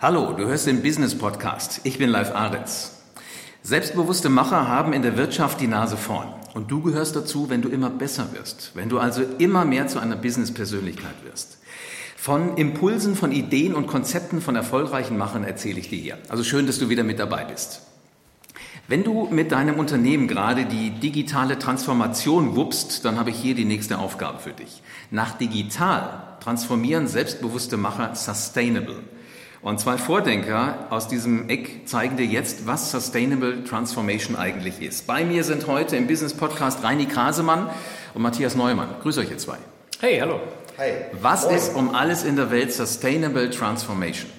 Hallo, du hörst den Business Podcast. Ich bin Live Aritz. Selbstbewusste Macher haben in der Wirtschaft die Nase vorn. Und du gehörst dazu, wenn du immer besser wirst, wenn du also immer mehr zu einer Business-Persönlichkeit wirst. Von Impulsen, von Ideen und Konzepten von erfolgreichen Machern erzähle ich dir hier. Also schön, dass du wieder mit dabei bist. Wenn du mit deinem Unternehmen gerade die digitale Transformation wuppst, dann habe ich hier die nächste Aufgabe für dich. Nach digital transformieren selbstbewusste Macher sustainable. Und zwei Vordenker aus diesem Eck zeigen dir jetzt, was Sustainable Transformation eigentlich ist. Bei mir sind heute im Business Podcast Reini Krasemann und Matthias Neumann. Grüß euch ihr zwei. Hey, hallo. Hi. Was Moin. ist um alles in der Welt Sustainable Transformation?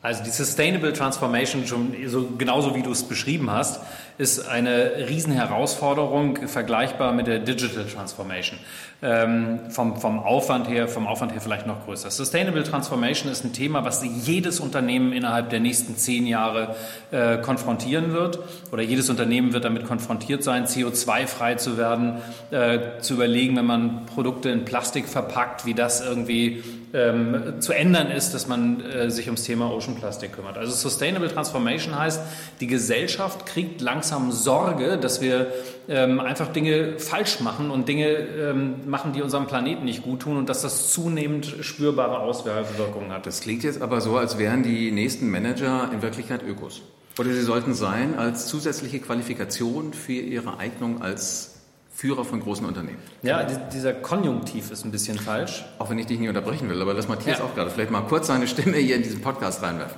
Also die Sustainable Transformation, schon so, genauso wie du es beschrieben hast, ist eine Riesenherausforderung, vergleichbar mit der Digital Transformation. Ähm, vom, vom, Aufwand her, vom Aufwand her vielleicht noch größer. Sustainable Transformation ist ein Thema, was jedes Unternehmen innerhalb der nächsten zehn Jahre äh, konfrontieren wird. Oder jedes Unternehmen wird damit konfrontiert sein, CO2-frei zu werden, äh, zu überlegen, wenn man Produkte in Plastik verpackt, wie das irgendwie ähm, zu ändern ist, dass man äh, sich ums Thema Ocean Plastic kümmert. Also Sustainable Transformation heißt, die Gesellschaft kriegt langsam Sorge, dass wir ähm, einfach Dinge falsch machen und Dinge ähm, machen, die unserem Planeten nicht gut tun und dass das zunehmend spürbare Auswirkungen hat. Das klingt jetzt aber so, als wären die nächsten Manager in Wirklichkeit Ökos. Oder sie sollten sein als zusätzliche Qualifikation für ihre Eignung als Führer von großen Unternehmen. Ja, dieser Konjunktiv ist ein bisschen falsch. Auch wenn ich dich nicht unterbrechen will, aber lass Matthias ja. auch gerade vielleicht mal kurz seine Stimme hier in diesen Podcast reinwerfen.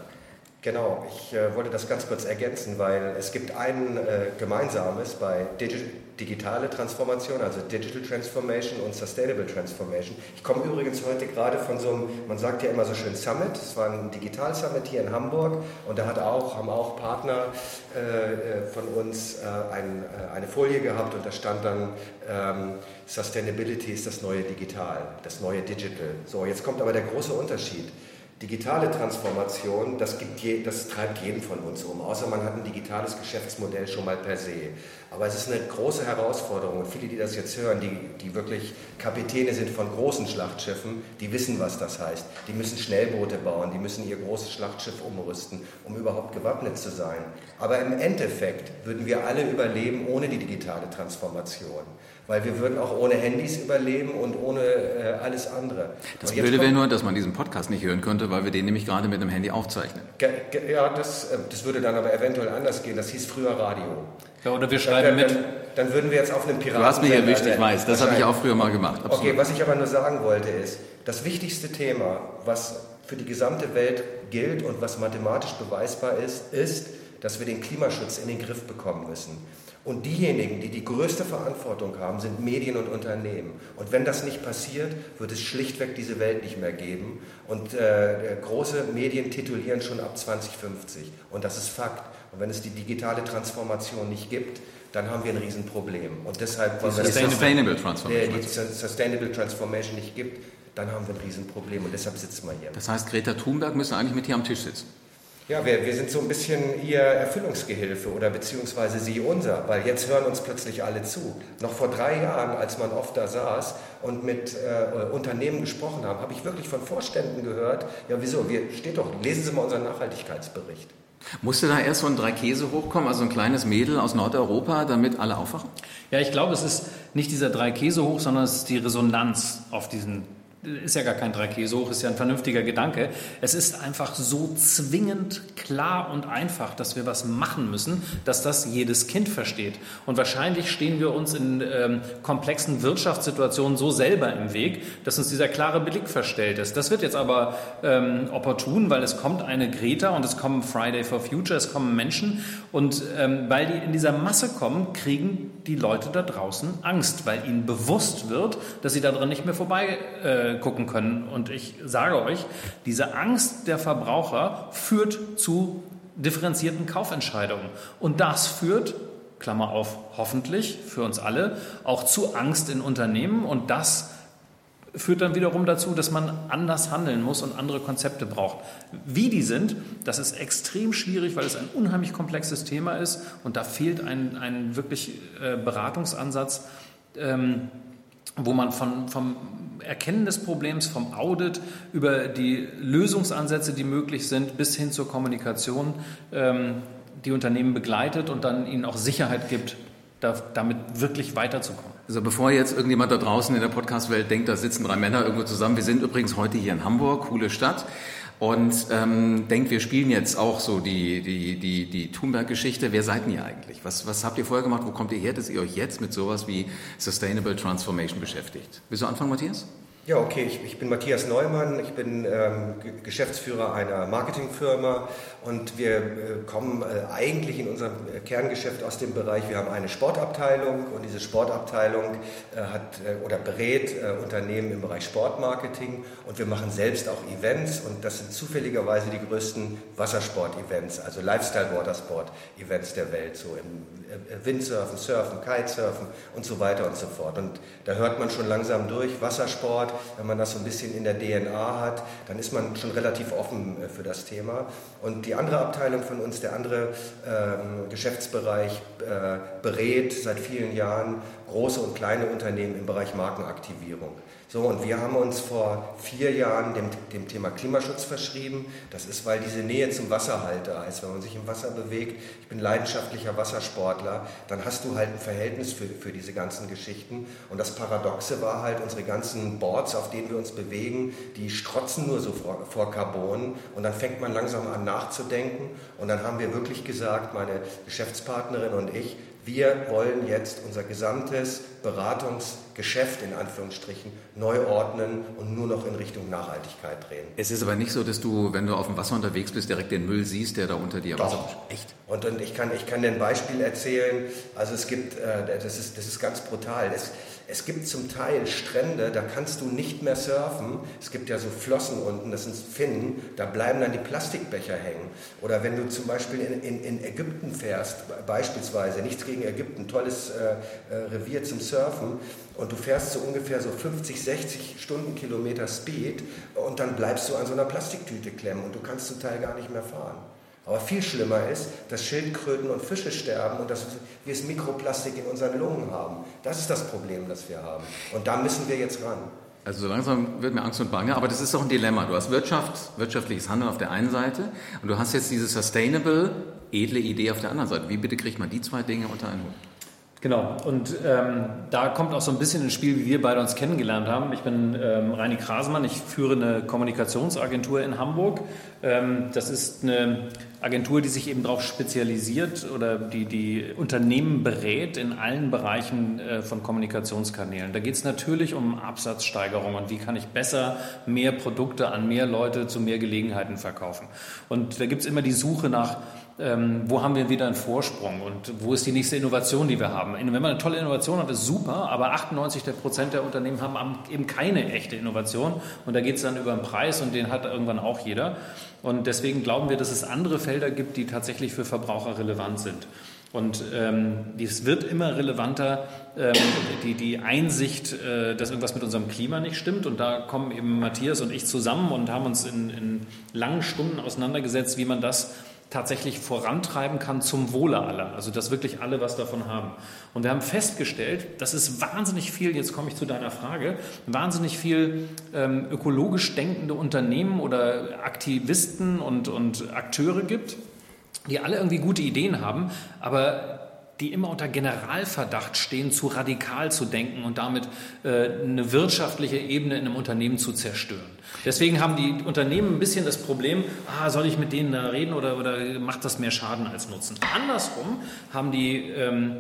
Genau, ich äh, wollte das ganz kurz ergänzen, weil es gibt ein äh, gemeinsames bei Digi digitale Transformation, also Digital Transformation und Sustainable Transformation. Ich komme übrigens heute gerade von so einem, man sagt ja immer so schön Summit, es war ein Digital Summit hier in Hamburg und da hat auch, haben auch Partner äh, äh von uns äh, ein, äh, eine Folie gehabt und da stand dann ähm, Sustainability ist das neue Digital, das neue Digital. So, jetzt kommt aber der große Unterschied. Digitale Transformation, das, je, das, treibt jeden von uns um, außer man hat ein digitales Geschäftsmodell schon mal per se. Aber es ist eine große Herausforderung und viele, die das jetzt hören, die, die wirklich Kapitäne sind von großen Schlachtschiffen, die wissen, was das heißt. Die müssen Schnellboote bauen, die müssen ihr großes Schlachtschiff umrüsten, um überhaupt gewappnet zu sein. Aber im Endeffekt würden wir alle überleben ohne die digitale Transformation. Weil wir würden auch ohne Handys überleben und ohne äh, alles andere. Das Blöde wäre nur, dass man diesen Podcast nicht hören könnte, weil wir den nämlich gerade mit dem Handy aufzeichnen. Ja, das, äh, das würde dann aber eventuell anders gehen. Das hieß früher Radio. Ja, oder wir schreiben dann, mit. Dann, dann, würden wir jetzt auf einem Piraten. Du hast mich erwischt, ich weiß. Das habe ich auch früher mal gemacht. Absolut. Okay, was ich aber nur sagen wollte ist, das wichtigste Thema, was für die gesamte Welt gilt und was mathematisch beweisbar ist, ist, dass wir den Klimaschutz in den Griff bekommen müssen. Und diejenigen, die die größte Verantwortung haben, sind Medien und Unternehmen. Und wenn das nicht passiert, wird es schlichtweg diese Welt nicht mehr geben. Und äh, große Medien titulieren schon ab 2050. Und das ist Fakt. Und wenn es die digitale Transformation nicht gibt, dann haben wir ein Riesenproblem. Und deshalb, wenn es Sustainable Transformation. die Sustainable Transformation nicht gibt, dann haben wir ein Riesenproblem. Und deshalb sitzen wir hier. Das heißt, Greta Thunberg müsste eigentlich mit hier am Tisch sitzen. Ja, wir, wir sind so ein bisschen ihr Erfüllungsgehilfe oder beziehungsweise sie unser, weil jetzt hören uns plötzlich alle zu. Noch vor drei Jahren, als man oft da saß und mit äh, Unternehmen gesprochen haben, habe ich wirklich von Vorständen gehört, ja wieso, wir, steht doch, lesen Sie mal unseren Nachhaltigkeitsbericht. Musste da erst so ein Dreikäse hochkommen, also ein kleines Mädel aus Nordeuropa, damit alle aufwachen? Ja, ich glaube, es ist nicht dieser Dreikäse hoch, sondern es ist die Resonanz auf diesen ist ja gar kein Dreikäsehoch, ist ja ein vernünftiger Gedanke. Es ist einfach so zwingend klar und einfach, dass wir was machen müssen, dass das jedes Kind versteht. Und wahrscheinlich stehen wir uns in ähm, komplexen Wirtschaftssituationen so selber im Weg, dass uns dieser klare Blick verstellt ist. Das wird jetzt aber ähm, opportun, weil es kommt eine Greta und es kommen Friday for Future, es kommen Menschen und ähm, weil die in dieser Masse kommen, kriegen die Leute da draußen Angst, weil ihnen bewusst wird, dass sie da drin nicht mehr vorbei äh, gucken können. Und ich sage euch, diese Angst der Verbraucher führt zu differenzierten Kaufentscheidungen. Und das führt, Klammer auf, hoffentlich für uns alle, auch zu Angst in Unternehmen. Und das führt dann wiederum dazu, dass man anders handeln muss und andere Konzepte braucht. Wie die sind, das ist extrem schwierig, weil es ein unheimlich komplexes Thema ist und da fehlt ein, ein wirklich äh, Beratungsansatz. Ähm, wo man von, vom Erkennen des Problems, vom Audit über die Lösungsansätze, die möglich sind, bis hin zur Kommunikation ähm, die Unternehmen begleitet und dann ihnen auch Sicherheit gibt, da, damit wirklich weiterzukommen. Also bevor jetzt irgendjemand da draußen in der Podcast-Welt denkt, da sitzen drei Männer irgendwo zusammen. Wir sind übrigens heute hier in Hamburg, coole Stadt. Und ähm, denkt, wir spielen jetzt auch so die, die, die, die Thunberg-Geschichte. Wer seid ihr eigentlich? Was, was habt ihr vorher gemacht? Wo kommt ihr her, dass ihr euch jetzt mit sowas wie Sustainable Transformation beschäftigt? Willst du anfangen, Matthias? Ja, okay, ich, ich, bin Matthias Neumann, ich bin ähm, Geschäftsführer einer Marketingfirma und wir äh, kommen äh, eigentlich in unserem äh, Kerngeschäft aus dem Bereich, wir haben eine Sportabteilung und diese Sportabteilung hat oder berät Unternehmen im Bereich Sportmarketing und wir machen selbst auch Events und das sind zufälligerweise die größten Wassersport-Events, also Lifestyle-Watersport-Events der Welt, so im Windsurfen, Surfen, Kitesurfen und so weiter und so fort. Und da hört man schon langsam durch, Wassersport, wenn man das so ein bisschen in der DNA hat, dann ist man schon relativ offen für das Thema. Und die andere Abteilung von uns, der andere ähm, Geschäftsbereich, äh, berät seit vielen Jahren große und kleine Unternehmen im Bereich Markenaktivierung. So, und wir haben uns vor vier Jahren dem, dem Thema Klimaschutz verschrieben. Das ist, weil diese Nähe zum Wasserhalt da ist. Wenn man sich im Wasser bewegt, ich bin leidenschaftlicher Wassersportler, dann hast du halt ein Verhältnis für, für diese ganzen Geschichten. Und das Paradoxe war halt, unsere ganzen Boards, auf denen wir uns bewegen, die strotzen nur so vor, vor Carbon. Und dann fängt man langsam an nachzudenken. Und dann haben wir wirklich gesagt, meine Geschäftspartnerin und ich, wir wollen jetzt unser gesamtes Beratungsgeschäft in Anführungsstrichen neu ordnen und nur noch in Richtung Nachhaltigkeit drehen. Es ist aber nicht so, dass du, wenn du auf dem Wasser unterwegs bist, direkt den Müll siehst, der da unter dir Doch. Wasser Echt? Und, und ich, kann, ich kann dir ein Beispiel erzählen. Also es gibt, äh, das, ist, das ist ganz brutal. Es, es gibt zum Teil Strände, da kannst du nicht mehr surfen. Es gibt ja so Flossen unten, das sind Finnen, da bleiben dann die Plastikbecher hängen. Oder wenn du zum Beispiel in, in, in Ägypten fährst, beispielsweise, nichts gegen Ägypten, tolles äh, äh, Revier zum Surfen, und du fährst so ungefähr so 50, 60 Stundenkilometer Speed und dann bleibst du an so einer Plastiktüte klemmen und du kannst zum Teil gar nicht mehr fahren. Aber viel schlimmer ist, dass Schildkröten und Fische sterben und dass wir es Mikroplastik in unseren Lungen haben. Das ist das Problem, das wir haben. Und da müssen wir jetzt ran. Also so langsam wird mir Angst und Bange, aber das ist doch ein Dilemma. Du hast Wirtschaft, wirtschaftliches Handeln auf der einen Seite und du hast jetzt diese sustainable, edle Idee auf der anderen Seite. Wie bitte kriegt man die zwei Dinge unter einen Hut? Genau, und ähm, da kommt auch so ein bisschen ins Spiel, wie wir beide uns kennengelernt haben. Ich bin ähm, Reini Krasemann, ich führe eine Kommunikationsagentur in Hamburg. Ähm, das ist eine Agentur, die sich eben darauf spezialisiert oder die die Unternehmen berät in allen Bereichen äh, von Kommunikationskanälen. Da geht es natürlich um Absatzsteigerung und wie kann ich besser mehr Produkte an mehr Leute zu mehr Gelegenheiten verkaufen. Und da gibt es immer die Suche nach ähm, wo haben wir wieder einen Vorsprung und wo ist die nächste Innovation, die wir haben. Wenn man eine tolle Innovation hat, ist super, aber 98 der Prozent der Unternehmen haben eben keine echte Innovation und da geht es dann über den Preis und den hat irgendwann auch jeder. Und deswegen glauben wir, dass es andere Felder gibt, die tatsächlich für Verbraucher relevant sind. Und ähm, es wird immer relevanter, ähm, die, die Einsicht, äh, dass irgendwas mit unserem Klima nicht stimmt. Und da kommen eben Matthias und ich zusammen und haben uns in, in langen Stunden auseinandergesetzt, wie man das tatsächlich vorantreiben kann zum Wohle aller. Also dass wirklich alle was davon haben. Und wir haben festgestellt, dass es wahnsinnig viel, jetzt komme ich zu deiner Frage, wahnsinnig viel ähm, ökologisch denkende Unternehmen oder Aktivisten und, und Akteure gibt, die alle irgendwie gute Ideen haben, aber die immer unter Generalverdacht stehen, zu radikal zu denken und damit äh, eine wirtschaftliche Ebene in einem Unternehmen zu zerstören. Deswegen haben die Unternehmen ein bisschen das Problem, ah, soll ich mit denen da reden oder, oder macht das mehr Schaden als Nutzen? Andersrum haben die, ähm,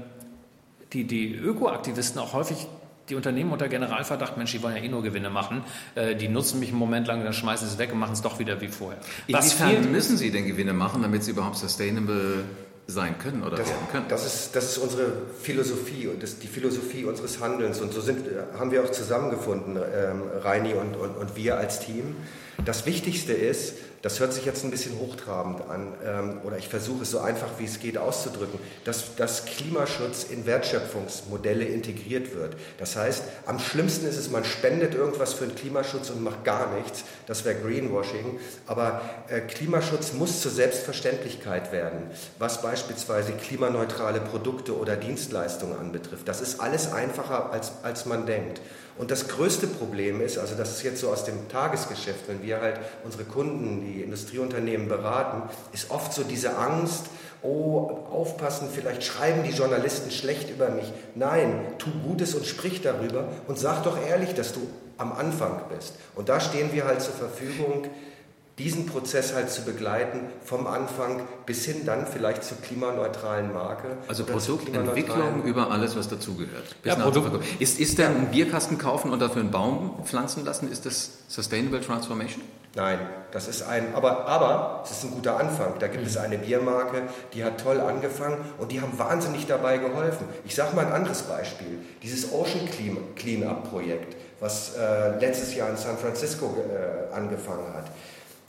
die, die Ökoaktivisten auch häufig die Unternehmen unter Generalverdacht, Mensch, die wollen ja eh nur Gewinne machen, äh, die nutzen mich einen Moment lang, dann schmeißen sie es weg und machen es doch wieder wie vorher. Inwiefern müssen sie denn Gewinne machen, damit sie überhaupt sustainable sein können oder das, werden können. Das ist, das ist unsere Philosophie und das die Philosophie unseres Handelns. Und so sind, haben wir auch zusammengefunden, ähm, Reini und, und, und wir als Team. Das Wichtigste ist, das hört sich jetzt ein bisschen hochtrabend an, ähm, oder ich versuche es so einfach wie es geht auszudrücken, dass, dass Klimaschutz in Wertschöpfungsmodelle integriert wird. Das heißt, am schlimmsten ist es, man spendet irgendwas für den Klimaschutz und macht gar nichts. Das wäre Greenwashing. Aber äh, Klimaschutz muss zur Selbstverständlichkeit werden, was beispielsweise klimaneutrale Produkte oder Dienstleistungen anbetrifft. Das ist alles einfacher, als, als man denkt. Und das größte Problem ist, also das ist jetzt so aus dem Tagesgeschäft, wenn wir halt unsere Kunden, die Industrieunternehmen beraten, ist oft so diese Angst, oh, aufpassen, vielleicht schreiben die Journalisten schlecht über mich. Nein, tu Gutes und sprich darüber und sag doch ehrlich, dass du am Anfang bist. Und da stehen wir halt zur Verfügung, diesen Prozess halt zu begleiten, vom Anfang bis hin dann vielleicht zur klimaneutralen Marke. Also Produktentwicklung über alles, was dazugehört. Ja, Produkt. Ist, ist denn ein Bierkasten kaufen und dafür einen Baum pflanzen lassen, ist das Sustainable Transformation? Nein, das ist ein, aber, aber es ist ein guter Anfang. Da gibt es eine Biermarke, die hat toll angefangen und die haben wahnsinnig dabei geholfen. Ich sage mal ein anderes Beispiel. Dieses Ocean Cleanup Projekt, was äh, letztes Jahr in San Francisco äh, angefangen hat.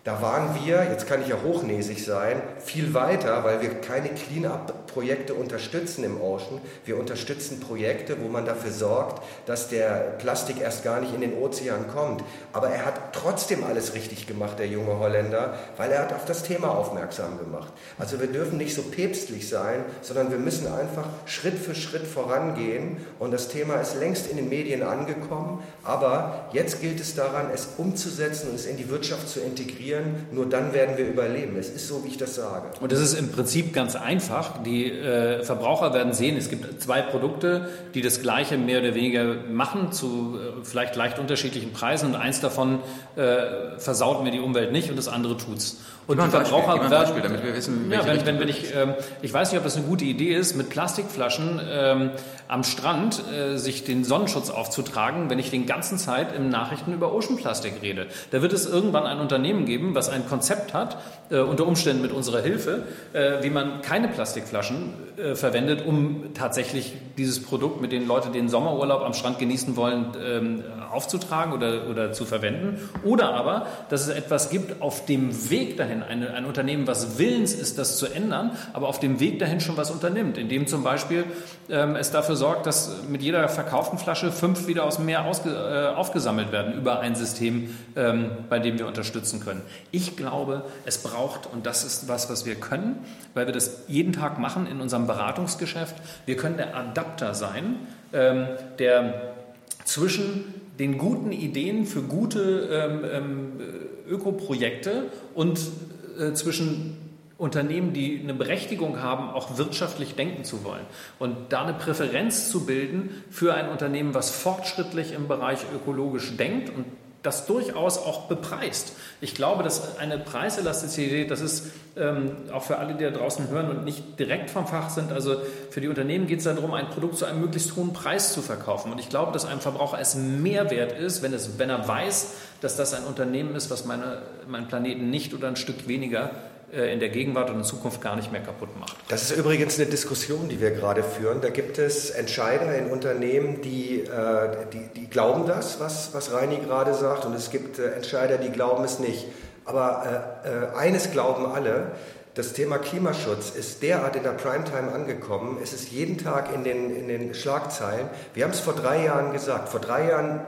Da waren wir, jetzt kann ich ja hochnäsig sein, viel weiter, weil wir keine Clean-up-Projekte unterstützen im Ocean. Wir unterstützen Projekte, wo man dafür sorgt, dass der Plastik erst gar nicht in den Ozean kommt. Aber er hat trotzdem alles richtig gemacht, der junge Holländer, weil er hat auf das Thema aufmerksam gemacht. Also wir dürfen nicht so päpstlich sein, sondern wir müssen einfach Schritt für Schritt vorangehen. Und das Thema ist längst in den Medien angekommen, aber jetzt gilt es daran, es umzusetzen und es in die Wirtschaft zu integrieren produzieren, nur dann werden wir überleben. Es ist so, wie ich das sage. Und das ist im Prinzip ganz einfach. Die äh, Verbraucher werden sehen, es gibt zwei Produkte, die das Gleiche mehr oder weniger machen, zu äh, vielleicht leicht unterschiedlichen Preisen. Und eins davon äh, versaut mir die Umwelt nicht und das andere tut's. Und die Verbraucher Beispiel, werden, damit wir wissen, ja, wenn, wenn, wenn ich, ähm, ich weiß nicht, ob das eine gute Idee ist, mit Plastikflaschen ähm, am Strand äh, sich den Sonnenschutz aufzutragen, wenn ich den ganzen Zeit im Nachrichten über Oceanplastik rede. Da wird es irgendwann ein Unternehmen geben, was ein Konzept hat, äh, unter Umständen mit unserer Hilfe, äh, wie man keine Plastikflaschen äh, verwendet, um tatsächlich dieses Produkt, mit dem Leute den Sommerurlaub am Strand genießen wollen, ähm, aufzutragen oder, oder zu verwenden. Oder aber, dass es etwas gibt auf dem Weg dahin, ein, ein Unternehmen, was willens ist, das zu ändern, aber auf dem Weg dahin schon was unternimmt, indem zum Beispiel ähm, es dafür sorgt, dass mit jeder verkauften Flasche fünf wieder aus dem Meer ausge, äh, aufgesammelt werden über ein System, ähm, bei dem wir unterstützen können. Ich glaube, es braucht, und das ist was, was wir können, weil wir das jeden Tag machen in unserem Beratungsgeschäft, wir können der Adapter sein, ähm, der zwischen den guten Ideen für gute ähm, ähm, Ökoprojekte und äh, zwischen Unternehmen, die eine Berechtigung haben, auch wirtschaftlich denken zu wollen. Und da eine Präferenz zu bilden für ein Unternehmen, was fortschrittlich im Bereich ökologisch denkt und das durchaus auch bepreist. Ich glaube, dass eine Preiselastizität, das ist ähm, auch für alle, die da draußen hören und nicht direkt vom Fach sind, also für die Unternehmen geht es darum, ein Produkt zu einem möglichst hohen Preis zu verkaufen. Und ich glaube, dass einem Verbraucher es mehr wert ist, wenn, es, wenn er weiß, dass das ein Unternehmen ist, was meine, meinen Planeten nicht oder ein Stück weniger in der Gegenwart und in Zukunft gar nicht mehr kaputt macht. Das ist übrigens eine Diskussion, die wir gerade führen. Da gibt es Entscheider in Unternehmen, die, äh, die, die glauben das, was, was Reini gerade sagt, und es gibt äh, Entscheider, die glauben es nicht. Aber äh, eines glauben alle, das Thema Klimaschutz ist derart in der Primetime angekommen. Es ist jeden Tag in den, in den Schlagzeilen. Wir haben es vor drei Jahren gesagt. Vor drei Jahren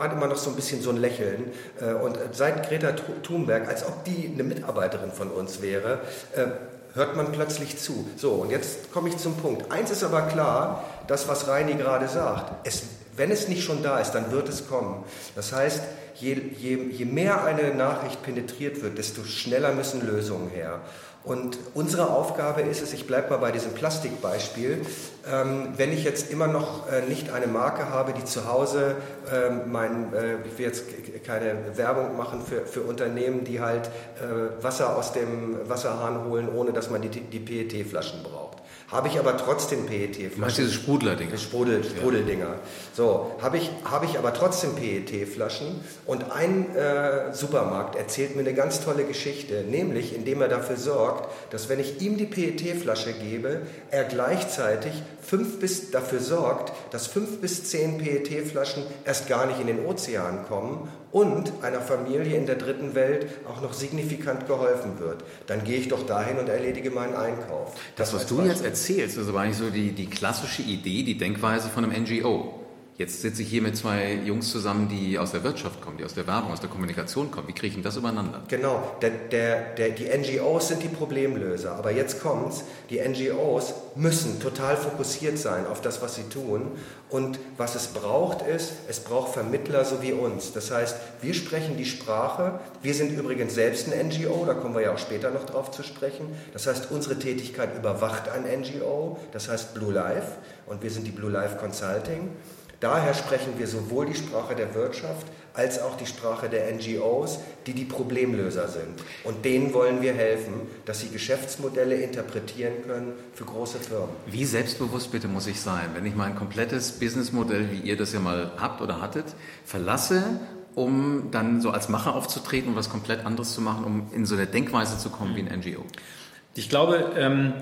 war immer noch so ein bisschen so ein Lächeln. Äh, und seit Greta Thunberg, als ob die eine Mitarbeiterin von uns wäre, äh, hört man plötzlich zu. So, und jetzt komme ich zum Punkt. Eins ist aber klar, das, was Reini gerade sagt. Es, wenn es nicht schon da ist, dann wird es kommen. Das heißt, je, je, je mehr eine Nachricht penetriert wird, desto schneller müssen Lösungen her. Und unsere Aufgabe ist es, ich bleibe mal bei diesem Plastikbeispiel, ähm, wenn ich jetzt immer noch äh, nicht eine Marke habe, die zu Hause ähm, mein, äh, ich will jetzt keine Werbung machen für, für Unternehmen, die halt äh, Wasser aus dem Wasserhahn holen, ohne dass man die, die PET-Flaschen braucht habe ich aber trotzdem PET-Flaschen. Meinst du diese Sprudler-Dinger? Sprudel, Sprudeldinger. Ja. So, habe ich, hab ich aber trotzdem PET-Flaschen und ein äh, Supermarkt erzählt mir eine ganz tolle Geschichte, nämlich indem er dafür sorgt, dass wenn ich ihm die PET-Flasche gebe, er gleichzeitig fünf bis, dafür sorgt, dass fünf bis zehn PET-Flaschen erst gar nicht in den Ozean kommen und einer Familie in der dritten Welt auch noch signifikant geholfen wird, dann gehe ich doch dahin und erledige meinen Einkauf. Das, was du Beispiel. jetzt erzählst, ist aber eigentlich so die, die klassische Idee, die Denkweise von einem NGO. Jetzt sitze ich hier mit zwei Jungs zusammen, die aus der Wirtschaft kommen, die aus der Werbung, aus der Kommunikation kommen. Wie kriege ich denn das übereinander? Genau, der, der, der, die NGOs sind die Problemlöser. Aber jetzt kommt's, die NGOs müssen total fokussiert sein auf das, was sie tun. Und was es braucht ist, es braucht Vermittler so wie uns. Das heißt, wir sprechen die Sprache. Wir sind übrigens selbst ein NGO, da kommen wir ja auch später noch drauf zu sprechen. Das heißt, unsere Tätigkeit überwacht ein NGO, das heißt Blue Life. Und wir sind die Blue Life Consulting. Daher sprechen wir sowohl die Sprache der Wirtschaft als auch die Sprache der NGOs, die die Problemlöser sind. Und denen wollen wir helfen, dass sie Geschäftsmodelle interpretieren können für große Firmen. Wie selbstbewusst bitte muss ich sein, wenn ich mein komplettes Businessmodell, wie ihr das ja mal habt oder hattet, verlasse, um dann so als Macher aufzutreten und was komplett anderes zu machen, um in so eine Denkweise zu kommen wie ein NGO? Ich glaube, ähm,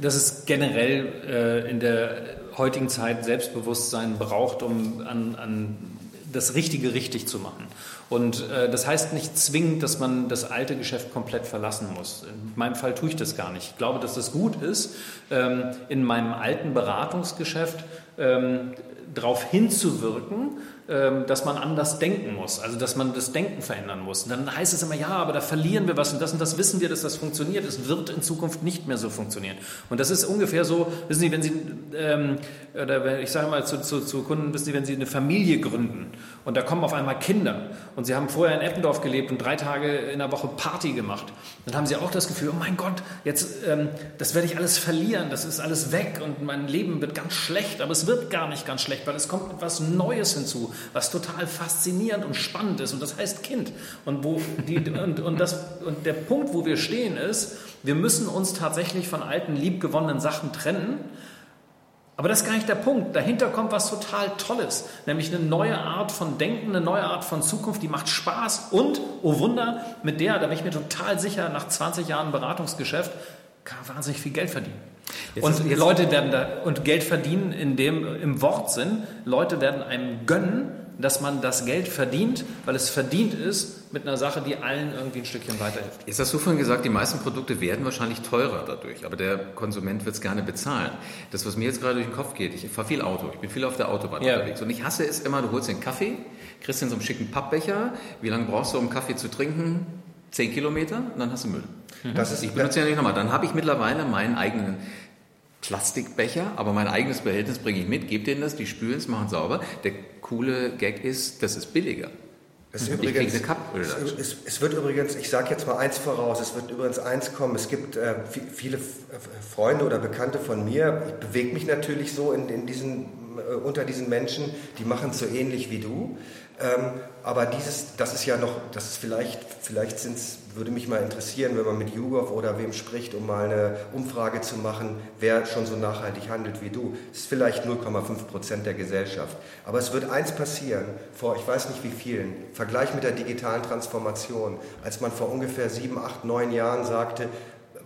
dass es generell äh, in der heutigen Zeit Selbstbewusstsein braucht, um an, an das Richtige richtig zu machen. Und äh, das heißt nicht zwingend, dass man das alte Geschäft komplett verlassen muss. In meinem Fall tue ich das gar nicht. Ich glaube, dass es gut ist, ähm, in meinem alten Beratungsgeschäft ähm, darauf hinzuwirken, dass man anders denken muss, also dass man das Denken verändern muss. Und dann heißt es immer, ja, aber da verlieren wir was und das und das wissen wir, dass das funktioniert. Es wird in Zukunft nicht mehr so funktionieren. Und das ist ungefähr so, wissen Sie, wenn Sie, ähm, oder ich sage mal zu, zu, zu, Kunden, wissen Sie, wenn Sie eine Familie gründen und da kommen auf einmal Kinder und Sie haben vorher in Eppendorf gelebt und drei Tage in der Woche Party gemacht, dann haben Sie auch das Gefühl, oh mein Gott, jetzt, ähm, das werde ich alles verlieren, das ist alles weg und mein Leben wird ganz schlecht, aber es wird gar nicht ganz schlecht, weil es kommt etwas Neues hinzu was total faszinierend und spannend ist. Und das heißt Kind. Und, wo die, und, und, das, und der Punkt, wo wir stehen, ist, wir müssen uns tatsächlich von alten, liebgewonnenen Sachen trennen. Aber das ist gar nicht der Punkt. Dahinter kommt was total Tolles, nämlich eine neue Art von Denken, eine neue Art von Zukunft, die macht Spaß und, oh Wunder, mit der, da bin ich mir total sicher, nach 20 Jahren Beratungsgeschäft, kann wahnsinnig viel Geld verdienen. Jetzt und Leute werden da, und Geld verdienen in dem, im Wortsinn, Leute werden einem gönnen, dass man das Geld verdient, weil es verdient ist mit einer Sache, die allen irgendwie ein Stückchen weiterhilft. Jetzt hast du vorhin gesagt, die meisten Produkte werden wahrscheinlich teurer dadurch, aber der Konsument wird es gerne bezahlen. Das, was mir jetzt gerade durch den Kopf geht, ich fahre viel Auto, ich bin viel auf der Autobahn ja. unterwegs und ich hasse es immer, du holst den Kaffee, kriegst in so einem schicken Pappbecher, wie lange brauchst du, um Kaffee zu trinken? Zehn Kilometer und dann hast du Müll. Das ist, ich benutze ja nicht nochmal. Dann habe ich mittlerweile meinen eigenen Plastikbecher, aber mein eigenes Behältnis bringe ich mit, gebe denen das, die spülen es, machen sauber. Der coole Gag ist, das ist billiger. Es, übrigens, es, es, es, wird übrigens, ich sage jetzt mal eins voraus, es wird übrigens eins kommen. Es gibt äh, viele Freunde oder Bekannte von mir, ich bewege mich natürlich so in, in diesen, äh, unter diesen Menschen, die machen es so ähnlich wie du. Ähm, aber dieses, das ist ja noch, das ist vielleicht, vielleicht sind's, würde mich mal interessieren, wenn man mit YouGov oder wem spricht, um mal eine Umfrage zu machen, wer schon so nachhaltig handelt wie du. Das ist vielleicht 0,5 Prozent der Gesellschaft. Aber es wird eins passieren, vor ich weiß nicht wie vielen, Vergleich mit der digitalen Transformation, als man vor ungefähr sieben, acht, neun Jahren sagte,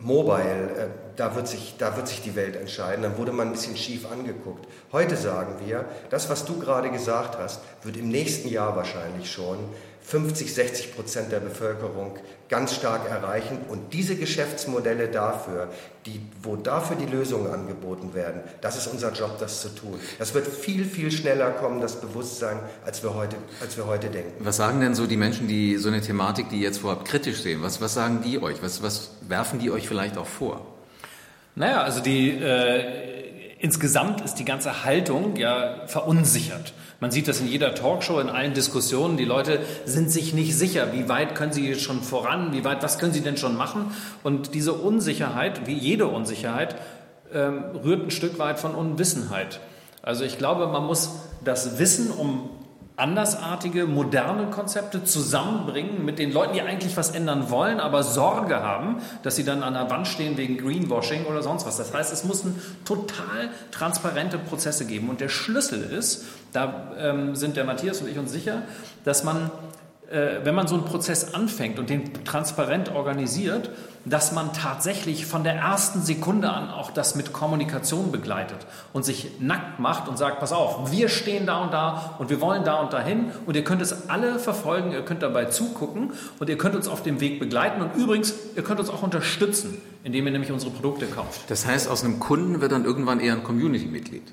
Mobile, äh, da, wird sich, da wird sich die Welt entscheiden. Dann wurde man ein bisschen schief angeguckt. Heute sagen wir, das, was du gerade gesagt hast, wird im nächsten Jahr wahrscheinlich schon 50, 60 Prozent der Bevölkerung ganz stark erreichen. Und diese Geschäftsmodelle dafür, die, wo dafür die Lösungen angeboten werden, das ist unser Job, das zu tun. Das wird viel, viel schneller kommen, das Bewusstsein, als wir heute, als wir heute denken. Was sagen denn so die Menschen, die so eine Thematik, die jetzt vorhabt, kritisch sehen? Was, was sagen die euch? Was, was werfen die euch vielleicht auch vor? Naja, also die, äh, insgesamt ist die ganze Haltung ja verunsichert. Man sieht das in jeder Talkshow, in allen Diskussionen. Die Leute sind sich nicht sicher, wie weit können sie schon voran, wie weit, was können sie denn schon machen? Und diese Unsicherheit, wie jede Unsicherheit, ähm, rührt ein Stück weit von Unwissenheit. Also ich glaube, man muss das Wissen um andersartige, moderne Konzepte zusammenbringen mit den Leuten, die eigentlich was ändern wollen, aber Sorge haben, dass sie dann an der Wand stehen wegen Greenwashing oder sonst was. Das heißt, es mussten total transparente Prozesse geben. Und der Schlüssel ist, da ähm, sind der Matthias und ich uns sicher, dass man äh, wenn man so einen Prozess anfängt und den transparent organisiert, dass man tatsächlich von der ersten Sekunde an auch das mit Kommunikation begleitet und sich nackt macht und sagt, pass auf, wir stehen da und da und wir wollen da und dahin und ihr könnt es alle verfolgen, ihr könnt dabei zugucken und ihr könnt uns auf dem Weg begleiten und übrigens, ihr könnt uns auch unterstützen, indem ihr nämlich unsere Produkte kauft. Das heißt, aus einem Kunden wird dann irgendwann eher ein Community-Mitglied.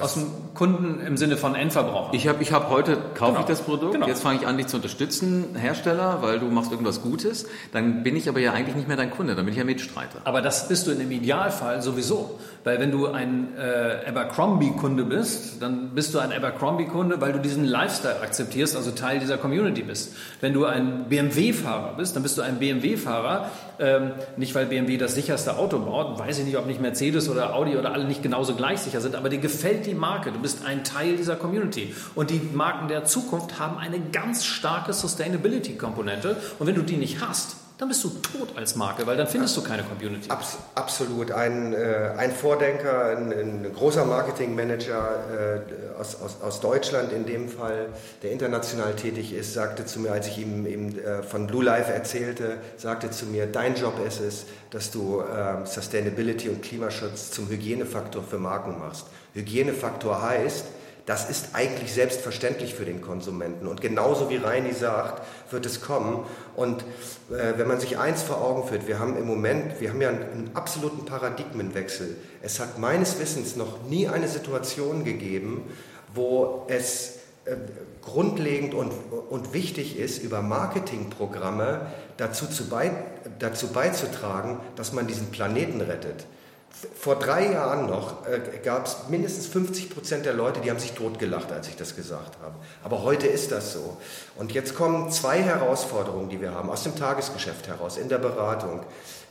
Aus dem Kunden im Sinne von Endverbraucher. Ich habe ich hab heute, kaufe Genau. ich das Produkt, Genau. jetzt fange ich an, dich zu unterstützen, Hersteller, weil du machst irgendwas Gutes. Dann bin ich aber ja eigentlich nicht mehr dein Kunde, dann bin ich ja Mitstreiter. Aber das bist du in dem Idealfall sowieso. Weil wenn du ein äh, Abercrombie-Kunde bist, dann bist du ein Abercrombie-Kunde, weil du diesen Lifestyle akzeptierst, also Teil dieser Community bist. Wenn du ein BMW-Fahrer bist, dann bist du ein BMW-Fahrer, ähm, nicht weil BMW das sicherste Auto baut, weiß ich nicht, ob nicht Mercedes oder Audi oder alle nicht genauso gleich sicher sind, aber dir gefällt die Marke, du bist ein Teil dieser Community. Und die Marken der Zukunft haben eine ganz starke Sustainability-Komponente. Und wenn du die nicht hast, dann bist du tot als Marke, weil dann findest du keine Community. Abs absolut. Ein, äh, ein Vordenker, ein, ein großer Marketingmanager äh, aus, aus, aus Deutschland in dem Fall, der international tätig ist, sagte zu mir, als ich ihm, ihm äh, von Blue Life erzählte, sagte zu mir, dein Job ist es, dass du ähm, Sustainability und Klimaschutz zum Hygienefaktor für Marken machst. Hygienefaktor heißt, das ist eigentlich selbstverständlich für den Konsumenten. Und genauso wie Reini sagt, wird es kommen. Und äh, wenn man sich eins vor Augen führt, wir haben im Moment, wir haben ja einen, einen absoluten Paradigmenwechsel. Es hat meines Wissens noch nie eine Situation gegeben, wo es äh, grundlegend und, und wichtig ist, über Marketingprogramme dazu, zu bei, dazu beizutragen, dass man diesen Planeten rettet. Vor drei Jahren noch äh, gab es mindestens 50 Prozent der Leute, die haben sich totgelacht, als ich das gesagt habe. Aber heute ist das so. Und jetzt kommen zwei Herausforderungen, die wir haben, aus dem Tagesgeschäft heraus, in der Beratung.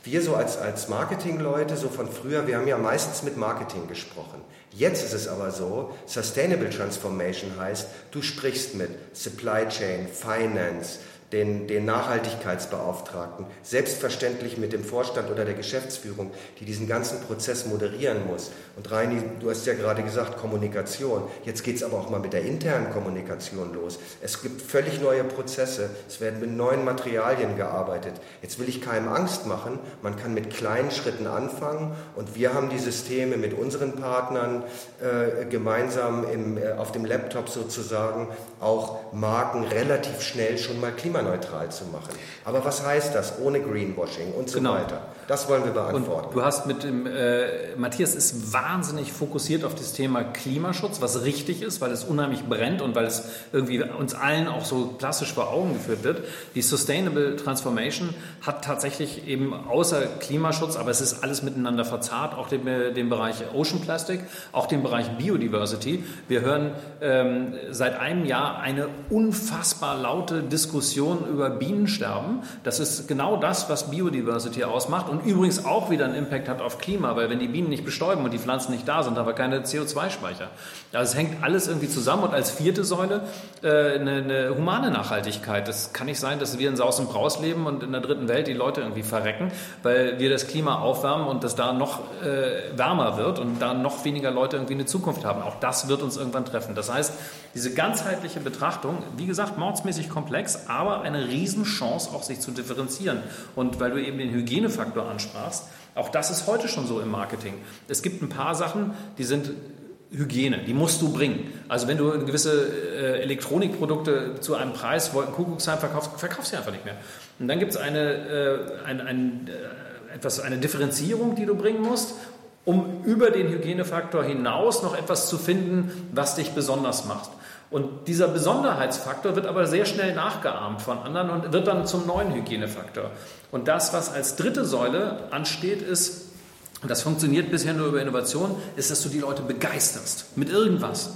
Wir so als, als Marketingleute, so von früher, wir haben ja meistens mit Marketing gesprochen. Jetzt ist es aber so, Sustainable Transformation heißt, du sprichst mit Supply Chain, Finance, den, den Nachhaltigkeitsbeauftragten, selbstverständlich mit dem Vorstand oder der Geschäftsführung, die diesen ganzen Prozess moderieren muss. Und Reini, du hast ja gerade gesagt, Kommunikation. Jetzt geht es aber auch mal mit der internen Kommunikation los. Es gibt völlig neue Prozesse. Es werden mit neuen Materialien gearbeitet. Jetzt will ich keinem Angst machen. Man kann mit kleinen Schritten anfangen. Und wir haben die Systeme mit unseren Partnern äh, gemeinsam im, äh, auf dem Laptop sozusagen auch Marken relativ schnell schon mal klimaneutral zu machen. Aber was heißt das ohne Greenwashing und so Genau. weiter? Das wollen wir Und beantworten. du hast mit dem, äh, Matthias ist wahnsinnig fokussiert auf das Thema Klimaschutz, was richtig ist, weil es unheimlich brennt und weil es irgendwie uns allen auch so klassisch vor Augen geführt wird. Die Sustainable Transformation hat tatsächlich eben außer Klimaschutz, aber es ist alles miteinander verzahnt, auch den, den Bereich Ocean Plastic, auch den Bereich Biodiversity. Wir hören ähm, seit einem Jahr eine unfassbar laute Diskussion über Bienensterben. Das ist genau das, was Biodiversity ausmacht und übrigens auch wieder einen Impact hat auf Klima, weil wenn die Bienen nicht bestäuben und die Pflanzen nicht da sind, haben wir keine CO2-Speicher. Also es hängt alles irgendwie zusammen und als vierte Säule äh, eine, eine humane Nachhaltigkeit. Das kann nicht sein, dass wir in Saus und Braus leben und in der dritten Welt die Leute irgendwie verrecken, weil wir das Klima aufwärmen und das da noch äh, wärmer wird und da noch weniger Leute irgendwie eine Zukunft haben. Auch das wird uns irgendwann treffen. Das heißt, diese ganzheitliche Betrachtung, wie gesagt, mordsmäßig komplex, aber eine Riesenchance auch sich zu differenzieren. Und weil du eben den Hygienefaktor ansprachst, auch das ist heute schon so im Marketing. Es gibt ein paar Sachen, die sind Hygiene, die musst du bringen. Also wenn du gewisse äh, Elektronikprodukte zu einem Preis, Wolkenkuckucksheim verkaufst, verkaufst du sie einfach nicht mehr. Und dann gibt es eine, äh, ein, ein, äh, etwas, eine Differenzierung, die du bringen musst, um über den Hygienefaktor hinaus noch etwas zu finden, was dich besonders macht. Und dieser Besonderheitsfaktor wird aber sehr schnell nachgeahmt von anderen und wird dann zum neuen Hygienefaktor. Und das, was als dritte Säule ansteht, ist, und das funktioniert bisher nur über Innovation, ist, dass du die Leute begeisterst mit irgendwas.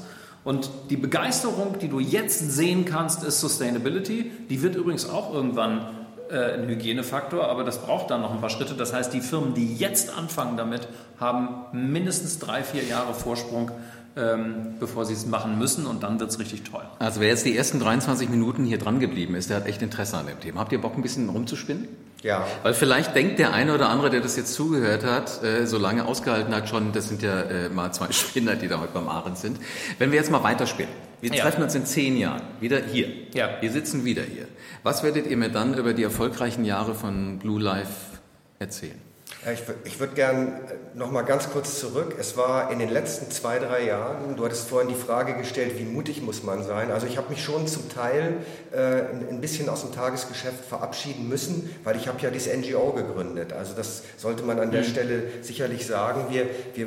Und die Begeisterung, die du jetzt sehen kannst, ist Sustainability. Die wird übrigens auch irgendwann äh, ein Hygienefaktor, aber das braucht dann noch ein paar Schritte. Das heißt, die Firmen, die jetzt anfangen damit, haben mindestens drei, vier Jahre Vorsprung, ähm, bevor sie es machen müssen und dann wird es richtig teuer. Also wer jetzt die ersten 23 Minuten hier dran geblieben ist, der hat echt Interesse an dem Thema. Habt ihr Bock, ein bisschen rumzuspinnen? Ja. Weil vielleicht denkt der eine oder andere, der das jetzt zugehört hat, äh, so lange ausgehalten hat schon, das sind ja äh, mal zwei Spinner, die da heute beim Arendt sind. Wenn wir jetzt mal weiterspielen. Wir Ja. treffen uns in zehn Jahren wieder hier. Ja. Wir sitzen wieder hier. Was werdet ihr mir dann über die erfolgreichen Jahre von Blue Life erzählen? Ich, ich würde gern äh, noch mal ganz kurz zurück. Es war in den letzten zwei, drei Jahren, du hattest vorhin die Frage gestellt, wie mutig muss man sein. Also ich habe mich schon zum Teil äh, ein bisschen aus dem Tagesgeschäft verabschieden müssen, weil ich habe ja dieses NGO gegründet. Also das sollte man an der mhm. Stelle sicherlich sagen. Wir, wir,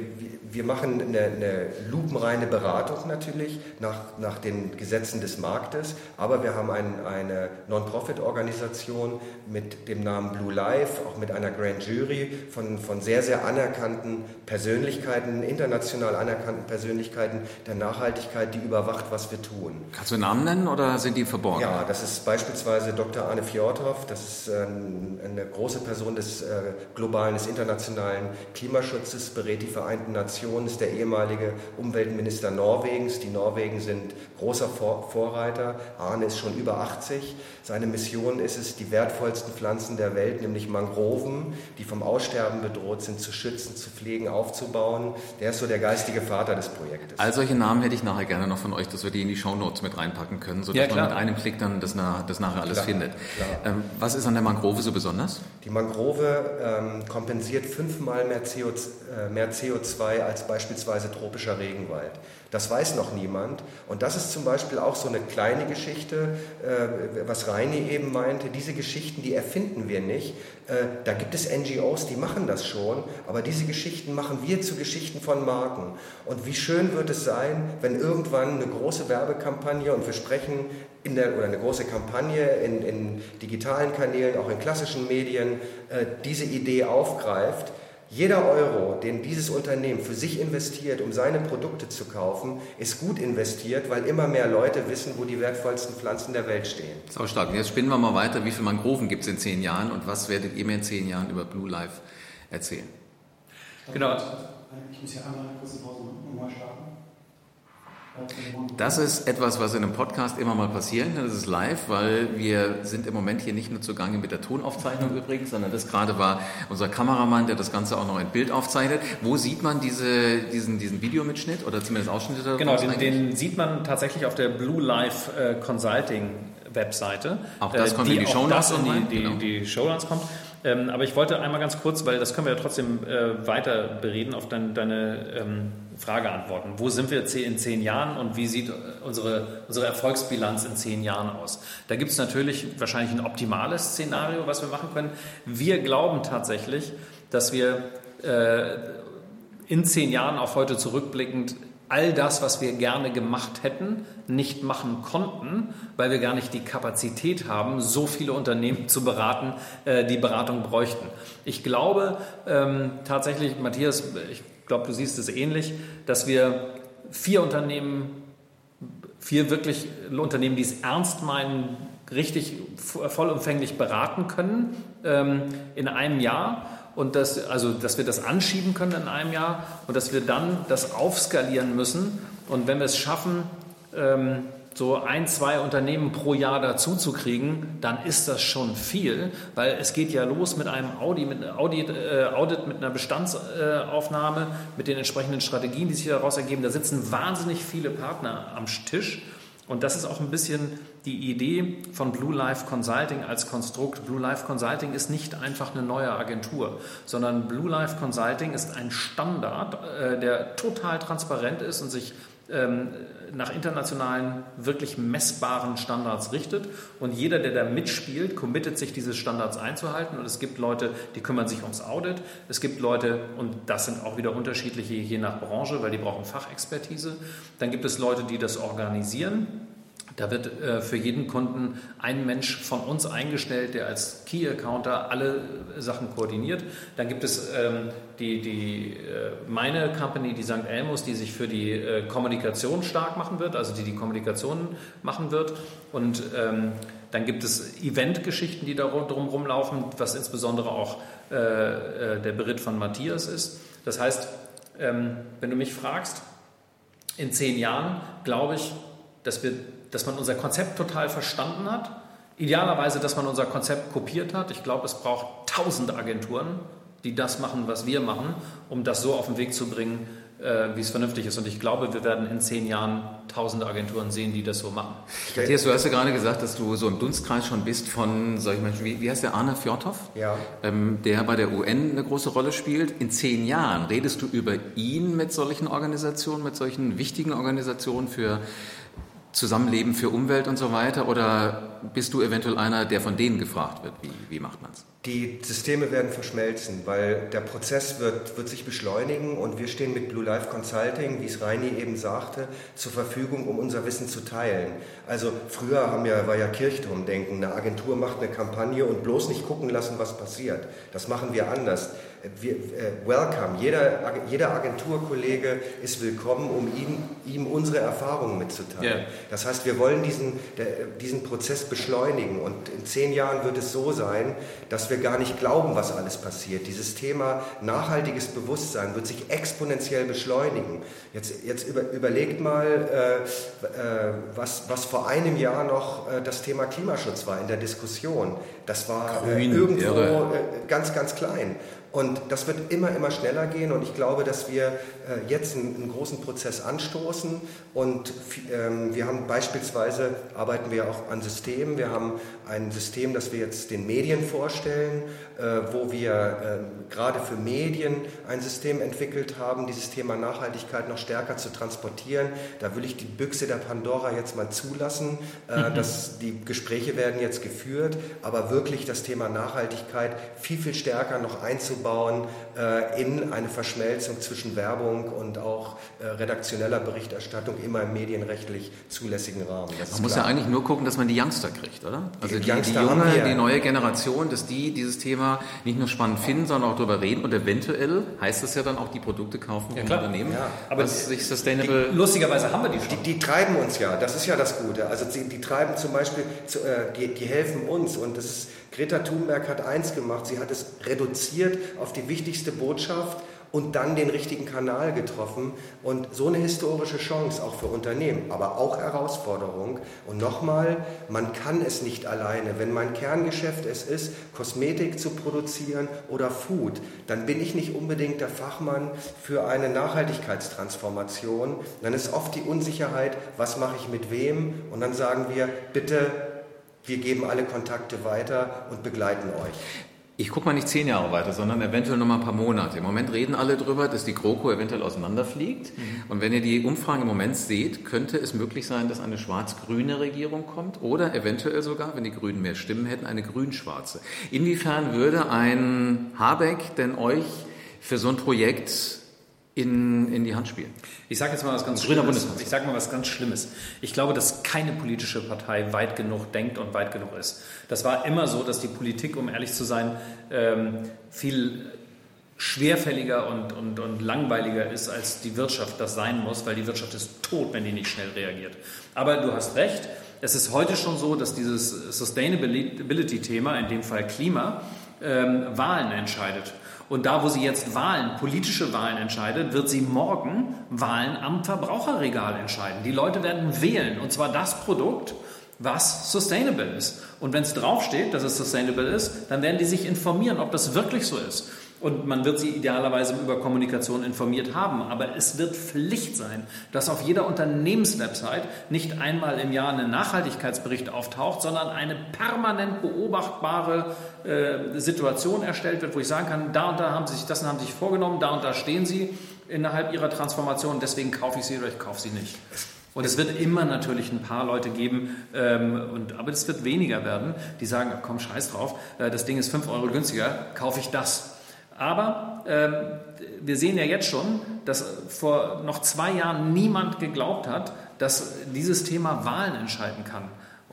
wir machen eine, eine lupenreine Beratung natürlich nach, nach den Gesetzen des Marktes, aber wir haben ein, eine Non-Profit-Organisation mit dem Namen Blue Life, auch mit einer Grand Jury von, von sehr, sehr anerkannten Persönlichkeiten, international anerkannten Persönlichkeiten der Nachhaltigkeit, die überwacht, was wir tun. Kannst du Namen nennen oder sind die verborgen? Ja, das ist beispielsweise Dr. Arne Fjordhoff, das ist ähm, eine große Person des äh, globalen, des internationalen Klimaschutzes, berät die Vereinten Nationen, ist der ehemalige Umweltminister Norwegens. Die Norwegen sind großer Vor Vorreiter. Arne ist schon über 80. Seine Mission ist es, die wertvollsten Pflanzen der Welt, nämlich Mangroven, die vom Aussterben bedroht sind, zu schützen, zu pflegen, aufzubauen. Der ist so der geistige Vater des Projektes. All solche Namen hätte ich nachher gerne noch von euch, dass wir die in die Shownotes mit reinpacken können, sodass ja, man mit einem Klick dann das, das nachher alles klar, findet. Klar. Ähm, was ist an der Mangrove so besonders? Die Mangrove ähm, kompensiert fünfmal mehr, CO, äh, mehr CO2 als beispielsweise tropischer Regenwald. Das weiß noch niemand. Und das ist zum Beispiel auch so eine kleine Geschichte, äh, was Reini eben meinte. Diese Geschichten, die erfinden wir nicht. Äh, da gibt es NGOs, die machen das schon, aber diese Geschichten machen wir zu Geschichten von Marken. Und wie schön wird es sein, wenn irgendwann eine große Werbekampagne, und wir sprechen in der, oder eine große Kampagne in, in digitalen Kanälen, auch in klassischen Medien, äh, diese Idee aufgreift jeder Euro, den dieses Unternehmen für sich investiert, um seine Produkte zu kaufen, ist gut investiert, weil immer mehr Leute wissen, wo die wertvollsten Pflanzen der Welt stehen. Sau stark. Jetzt spinnen wir mal weiter. Wie viele Mangroven gibt es in zehn Jahren und was werdet ihr mir in zehn Jahren über Blue Life erzählen? Genau. Ich muss hier einmal eine kurze Pause machen und starten. Das ist etwas, was in einem Podcast immer mal passieren kann. Das ist live, weil wir sind im Moment hier nicht nur zugange mit der Tonaufzeichnung übrigens, sondern das gerade war unser Kameramann, der das Ganze auch noch in Bild aufzeichnet. Wo sieht man diese, diesen, diesen Videomitschnitt oder zumindest Ausschnitte daraus? Genau, den, den, sieht man tatsächlich auf der Blue Life äh, Consulting Webseite. Auch das äh, kommt die, in die Show Notes. in die, die, genau. die Show Notes kommt. Ähm, aber ich wollte einmal ganz kurz, weil das können wir ja trotzdem äh, weiter bereden, auf dein, deine ähm, Frage antworten. Wo sind wir in zehn Jahren und wie sieht unsere, unsere Erfolgsbilanz in zehn Jahren aus? Da gibt es natürlich wahrscheinlich ein optimales Szenario, was wir machen können. Wir glauben tatsächlich, dass wir äh, in zehn Jahren auf heute zurückblickend all das, was wir gerne gemacht hätten, nicht machen konnten, weil wir gar nicht die Kapazität haben, so viele Unternehmen zu beraten, äh, die Beratung bräuchten. Ich glaube ähm, tatsächlich, Matthias, ich glaube, du siehst es ähnlich, dass wir vier Unternehmen, vier wirklich Unternehmen, die es ernst meinen, richtig vollumfänglich beraten können ähm, in einem Jahr und dass, also, dass wir das anschieben können in einem Jahr und dass wir dann das aufskalieren müssen. Und wenn wir es schaffen, ähm, so ein, zwei Unternehmen pro Jahr dazu zu kriegen, dann ist das schon viel, weil es geht ja los mit einem Audit, mit, Audit, äh, Audit, mit einer Bestandsaufnahme, mit den entsprechenden Strategien, die sich daraus ergeben. Da sitzen wahnsinnig viele Partner am Tisch. Und das ist auch ein bisschen die Idee von Blue Life Consulting als Konstrukt. Blue Life Consulting ist nicht einfach eine neue Agentur, sondern Blue Life Consulting ist ein Standard, äh, der total transparent ist und sich nach internationalen, wirklich messbaren Standards richtet. Und jeder, der da mitspielt, committet sich, diese Standards einzuhalten. Und es gibt Leute, die kümmern sich ums Audit. Es gibt Leute, und das sind auch wieder unterschiedliche je nach Branche, weil die brauchen Fachexpertise. Dann gibt es Leute, die das organisieren. Da wird äh, für jeden Kunden ein Mensch von uns eingestellt, der als Key Accounter alle Sachen koordiniert. Dann gibt es ähm, die, die, äh, meine Company, die St. Elmus, die sich für die äh, Kommunikation stark machen wird, also die die Kommunikation machen wird. Und ähm, dann gibt es Eventgeschichten, die da drum rumlaufen, was insbesondere auch äh, äh, der Beritt von Matthias ist. Das heißt, ähm, wenn du mich fragst, in zehn Jahren glaube ich, dass wir dass man unser Konzept total verstanden hat. Idealerweise, dass man unser Konzept kopiert hat. Ich glaube, es braucht tausend Agenturen, die das machen, was wir machen, um das so auf den Weg zu bringen, äh, wie es vernünftig ist. Und ich glaube, wir werden in zehn Jahren tausende Agenturen sehen, die das so machen. Matthias, du hast ja gerade gesagt, dass du so im Dunstkreis schon bist von solchen Menschen. Wie, wie heißt der Arne Fjordhoff? Ja. Ähm, der bei der UN eine große Rolle spielt. In zehn Jahren redest du über ihn mit solchen Organisationen, mit solchen wichtigen Organisationen für Zusammenleben für Umwelt und so weiter? Oder bist du eventuell einer, der von denen gefragt wird? Wie, wie macht man es? Die Systeme werden verschmelzen, weil der Prozess wird, wird sich beschleunigen und wir stehen mit Blue Life Consulting, wie es Reini eben sagte, zur Verfügung, um unser Wissen zu teilen. Also früher haben ja, war ja Kirchturmdenken, eine Agentur macht eine Kampagne und bloß nicht gucken lassen, was passiert. Das machen wir anders wir, äh, welcome. Jeder, jeder Agenturkollege ist willkommen, um ihm, ihm unsere Erfahrungen mitzuteilen. Yeah. Das heißt, wir wollen diesen, der, diesen Prozess beschleunigen und in zehn Jahren wird es so sein, dass wir gar nicht glauben, was alles passiert. Dieses Thema nachhaltiges Bewusstsein wird sich exponentiell beschleunigen. Jetzt, jetzt über, überlegt mal, äh, äh, was, was vor einem Jahr noch äh, das Thema Klimaschutz war in der Diskussion. Das war äh, Grün, irgendwo. Äh, ganz, ganz klein. Und das wird immer, immer schneller gehen. Und ich glaube, dass wir äh, jetzt einen, großen Prozess anstoßen. Und ähm, wir haben beispielsweise, arbeiten wir auch an Systemen, wir haben ein System, das wir jetzt den Medien vorstellen, wo wir äh, gerade für Medien ein System entwickelt haben, dieses Thema Nachhaltigkeit noch stärker zu transportieren. Da will ich die Büchse der Pandora jetzt mal zulassen, äh, mhm. dass die Gespräche werden jetzt geführt, aber wirklich das Thema Nachhaltigkeit viel, viel stärker noch einzubauen äh, in eine Verschmelzung zwischen Werbung und auch äh, redaktioneller Berichterstattung immer im medienrechtlich zulässigen Rahmen. Das man muss klar. ja eigentlich nur gucken, dass man die Youngster kriegt, oder? Also die, die, die junge, die neue Generation, dass die dieses Thema nicht nur spannend finden, sondern auch darüber reden und eventuell heißt das ja dann auch die Produkte kaufen ja, vom Unternehmen, ja. aber sich sustainable... Die, lustigerweise haben wir die schon. Die, die, treiben uns ja, das ist ja das Gute. Also die, die treiben zum Beispiel, zu, äh, die, die helfen uns und das ist Greta Thunberg hat eins gemacht, sie hat es reduziert auf die wichtigste Botschaft und dann den richtigen Kanal getroffen und so eine historische Chance auch für Unternehmen, aber auch Herausforderung. Und nochmal, man kann es nicht alleine. Wenn mein Kerngeschäft es ist, Kosmetik zu produzieren oder Food, dann bin ich nicht unbedingt der Fachmann für eine Nachhaltigkeitstransformation. Dann ist oft die Unsicherheit, was mache ich mit wem? Und dann sagen wir, bitte wir geben alle Kontakte weiter und begleiten euch. Ich gucke mal nicht zehn Jahre weiter, sondern eventuell noch mal ein paar Monate. Im Moment reden alle darüber, dass die GroKo eventuell auseinanderfliegt. Mhm. Und wenn ihr die Umfragen im Moment seht, könnte es möglich sein, dass eine schwarz-grüne Regierung kommt oder eventuell sogar, wenn die Grünen mehr Stimmen hätten, eine grün-schwarze. Inwiefern würde ein Habeck denn euch für so ein Projekt in, in die Hand spielen. Ich sage jetzt mal was ganz Schlimmes. Ich sage mal was ganz Schlimmes. Ich glaube, dass keine politische Partei weit genug denkt und weit genug ist. Das war immer so, dass die Politik, um ehrlich zu sein, ähm, viel schwerfälliger und, und, und langweiliger ist, als die Wirtschaft das sein muss, weil die Wirtschaft ist tot, wenn die nicht schnell reagiert. Aber du hast recht, es ist heute schon so, dass dieses Sustainability-Thema, in dem Fall Klima, ähm, Wahlen entscheidet. Und da, wo sie jetzt Wahlen, politische Wahlen entscheidet, wird sie morgen Wahlen am Verbraucherregal entscheiden. Die Leute werden wählen, und zwar das Produkt, was sustainable ist. Und wenn es draufsteht, dass es sustainable ist, dann werden die sich informieren, ob das wirklich so ist. Und man wird sie idealerweise über Kommunikation informiert haben. Aber es wird Pflicht sein, dass auf jeder Unternehmenswebsite nicht einmal im Jahr ein Nachhaltigkeitsbericht auftaucht, sondern eine permanent beobachtbare äh, Situation erstellt wird, wo ich sagen kann, da und da haben sie sich, das haben sie sich vorgenommen, da und da stehen sie innerhalb ihrer Transformation, deswegen kaufe ich sie oder ich kaufe sie nicht. Und es wird immer natürlich ein paar Leute geben, ähm, und, aber es wird weniger werden, die sagen, komm, scheiß drauf, äh, das Ding ist 5 Euro günstiger, kaufe ich das. Aber ähm, wir sehen ja jetzt schon, dass vor noch zwei Jahren niemand geglaubt hat, dass dieses Thema Wahlen entscheiden kann.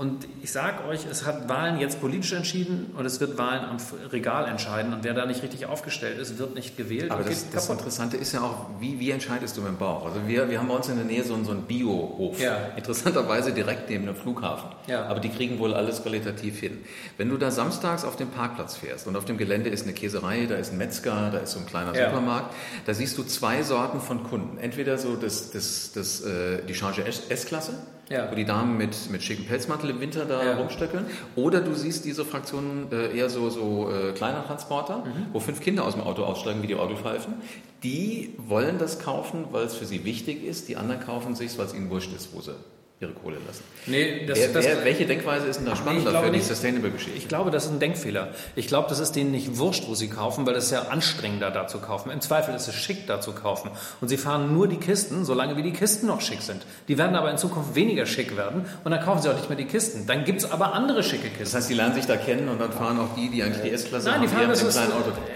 Und ich sage euch, es hat Wahlen jetzt politisch entschieden und es wird Wahlen am Regal entscheiden. Und wer da nicht richtig aufgestellt ist, wird nicht gewählt. Aber das, das, Interessante ist ja auch, wie, wie entscheidest du mit dem Bauch? Also wir, wir haben bei uns in der Nähe so, so einen Biohof. Ja. Interessanterweise direkt neben dem Flughafen. Ja. Aber die kriegen wohl alles qualitativ hin. Wenn du da samstags auf dem Parkplatz fährst und auf dem Gelände ist eine Käserei, da ist ein Metzger, da ist so ein kleiner ja. Supermarkt, da siehst du zwei Sorten von Kunden. Entweder so das, das, das, äh, die Charge S-Klasse ja. wo die Damen mit, mit schicken Pelzmantel im Winter da ja. rumstöckeln. Oder du siehst diese Fraktionen äh, eher so, so äh, kleiner Transporter, mhm. wo fünf Kinder aus dem Auto aussteigen wie die Autopfeifen. Die wollen das kaufen, weil es für sie wichtig ist. Die anderen kaufen sich, weil es ihnen wurscht ist, wo sie ihre Kohle lassen. Nee, das, wer, das, wer, welche Denkweise ist denn da spannender für die Sustainable-Geschichte? Ich glaube, das ist ein Denkfehler. Ich glaube, das ist denen nicht wurscht, wo sie kaufen, weil es ist ja anstrengender, da zu kaufen. Im Zweifel ist es schick, da zu kaufen. Und sie fahren nur die Kisten, solange wie die Kisten noch schick sind. Die werden aber in Zukunft weniger schick werden und dann kaufen sie auch nicht mehr die Kisten. Dann gibt es aber andere schicke Kisten. Das heißt, die lernen sich da kennen und dann fahren auch die, die eigentlich die S-Klasse haben, Nein, die fahren das ist,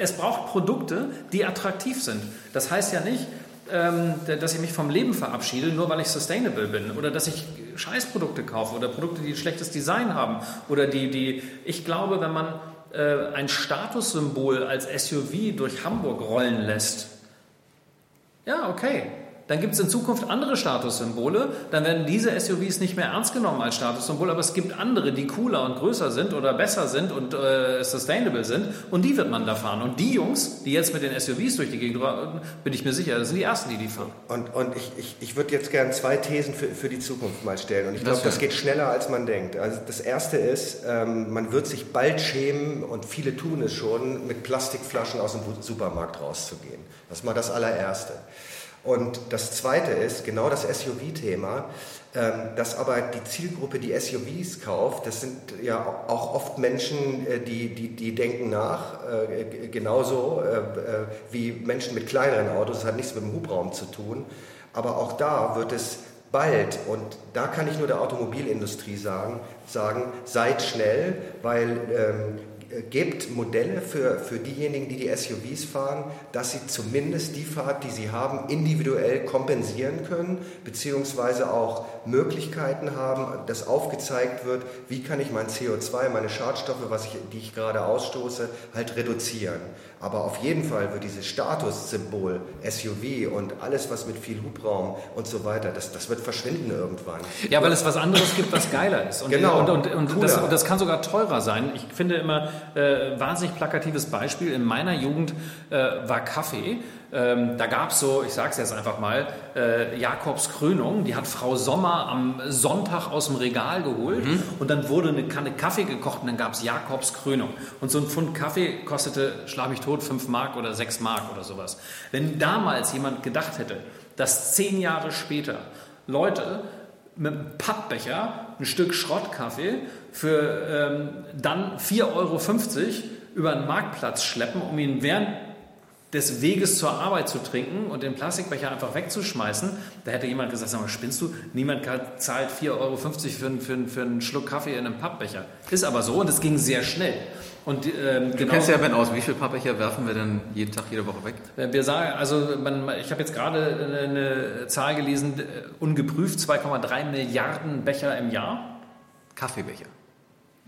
Es braucht Produkte, die attraktiv sind. Das heißt ja nicht, dass ich mich vom Leben verabschiede, nur weil ich sustainable bin oder dass ich Scheißprodukte kaufe oder Produkte, die schlechtes Design haben oder die, die ich glaube, wenn man äh, ein Statussymbol als SUV durch Hamburg rollen lässt, ja, okay, dann gibt es in Zukunft andere Statussymbole. Dann werden diese SUVs nicht mehr ernst genommen als Statussymbol, aber es gibt andere, die cooler und größer sind oder besser sind und äh, sustainable sind. Und die wird man da fahren. Und die Jungs, die jetzt mit den SUVs durch die Gegend fahren, bin ich mir sicher, das sind die Ersten, die die fahren. Und, und ich, ich, ich würde jetzt gerne zwei Thesen für, für die Zukunft mal stellen. Und ich glaube, das geht schneller, als man denkt. Also das Erste ist, ähm, man wird sich bald schämen, und viele tun es schon, mit Plastikflaschen aus dem Supermarkt rauszugehen. Das ist mal das allererste. Und das Zweite ist genau das SUV-Thema, ähm, dass aber die Zielgruppe, die SUVs kauft, das sind ja auch oft Menschen, äh, die, die, die denken nach, äh, genauso äh, wie Menschen mit kleineren Autos, das hat nichts mit dem Hubraum zu tun. Aber auch da wird es bald, und da kann ich nur der Automobilindustrie sagen, sagen seid schnell, weil ähm, äh, gebt Modelle für, für diejenigen, die die SUVs fahren, dass sie zumindest die Fahrt, die sie haben, individuell kompensieren können, beziehungsweise auch Möglichkeiten haben, dass aufgezeigt wird, wie kann ich mein CO2, meine Schadstoffe, was ich, die ich gerade ausstoße, halt reduzieren. Aber auf jeden Fall wird dieses Statussymbol SUV und alles, was mit viel Hubraum und so weiter, das, das wird verschwinden irgendwann. Ja, weil es was anderes gibt, was geiler ist. Und, genau. Und, und, und, und das, das, kann sogar teurer sein. Ich finde immer äh, wahnsinnig plakatives Beispiel. In meiner Jugend äh, war Kaffee. Ähm, da gab es so, ich sage es jetzt einfach mal, äh, Jakobs Krönung. Die hat Frau Sommer am Sonntag aus dem Regal geholt mhm. und dann wurde eine Kanne Kaffee gekocht und dann gab es Jakobs Krönung. Und so ein Pfund Kaffee kostete, schlag mich tot, 5 Mark oder 6 Mark oder sowas. Wenn damals jemand gedacht hätte, dass zehn Jahre später Leute mit einem Pappbecher ein Stück Schrottkaffee für ähm, dann 4,50 Euro über den Marktplatz schleppen, um ihn während des Weges zur Arbeit zu trinken und den Plastikbecher einfach wegzuschmeißen, da hätte jemand gesagt, sag mal, spinnst du? Niemand zahlt 4,50 Euro für, für, für einen Schluck Kaffee in einem Pappbecher. Ist aber so und es ging sehr schnell. Und, ähm, du genau, kennst ja Ben aus. Wie viele Pappbecher werfen wir denn jeden Tag, jede Woche weg? Wir sagen, also man, ich habe jetzt gerade eine Zahl gelesen, äh, ungeprüft 2,3 Milliarden Becher im Jahr. Kaffeebecher.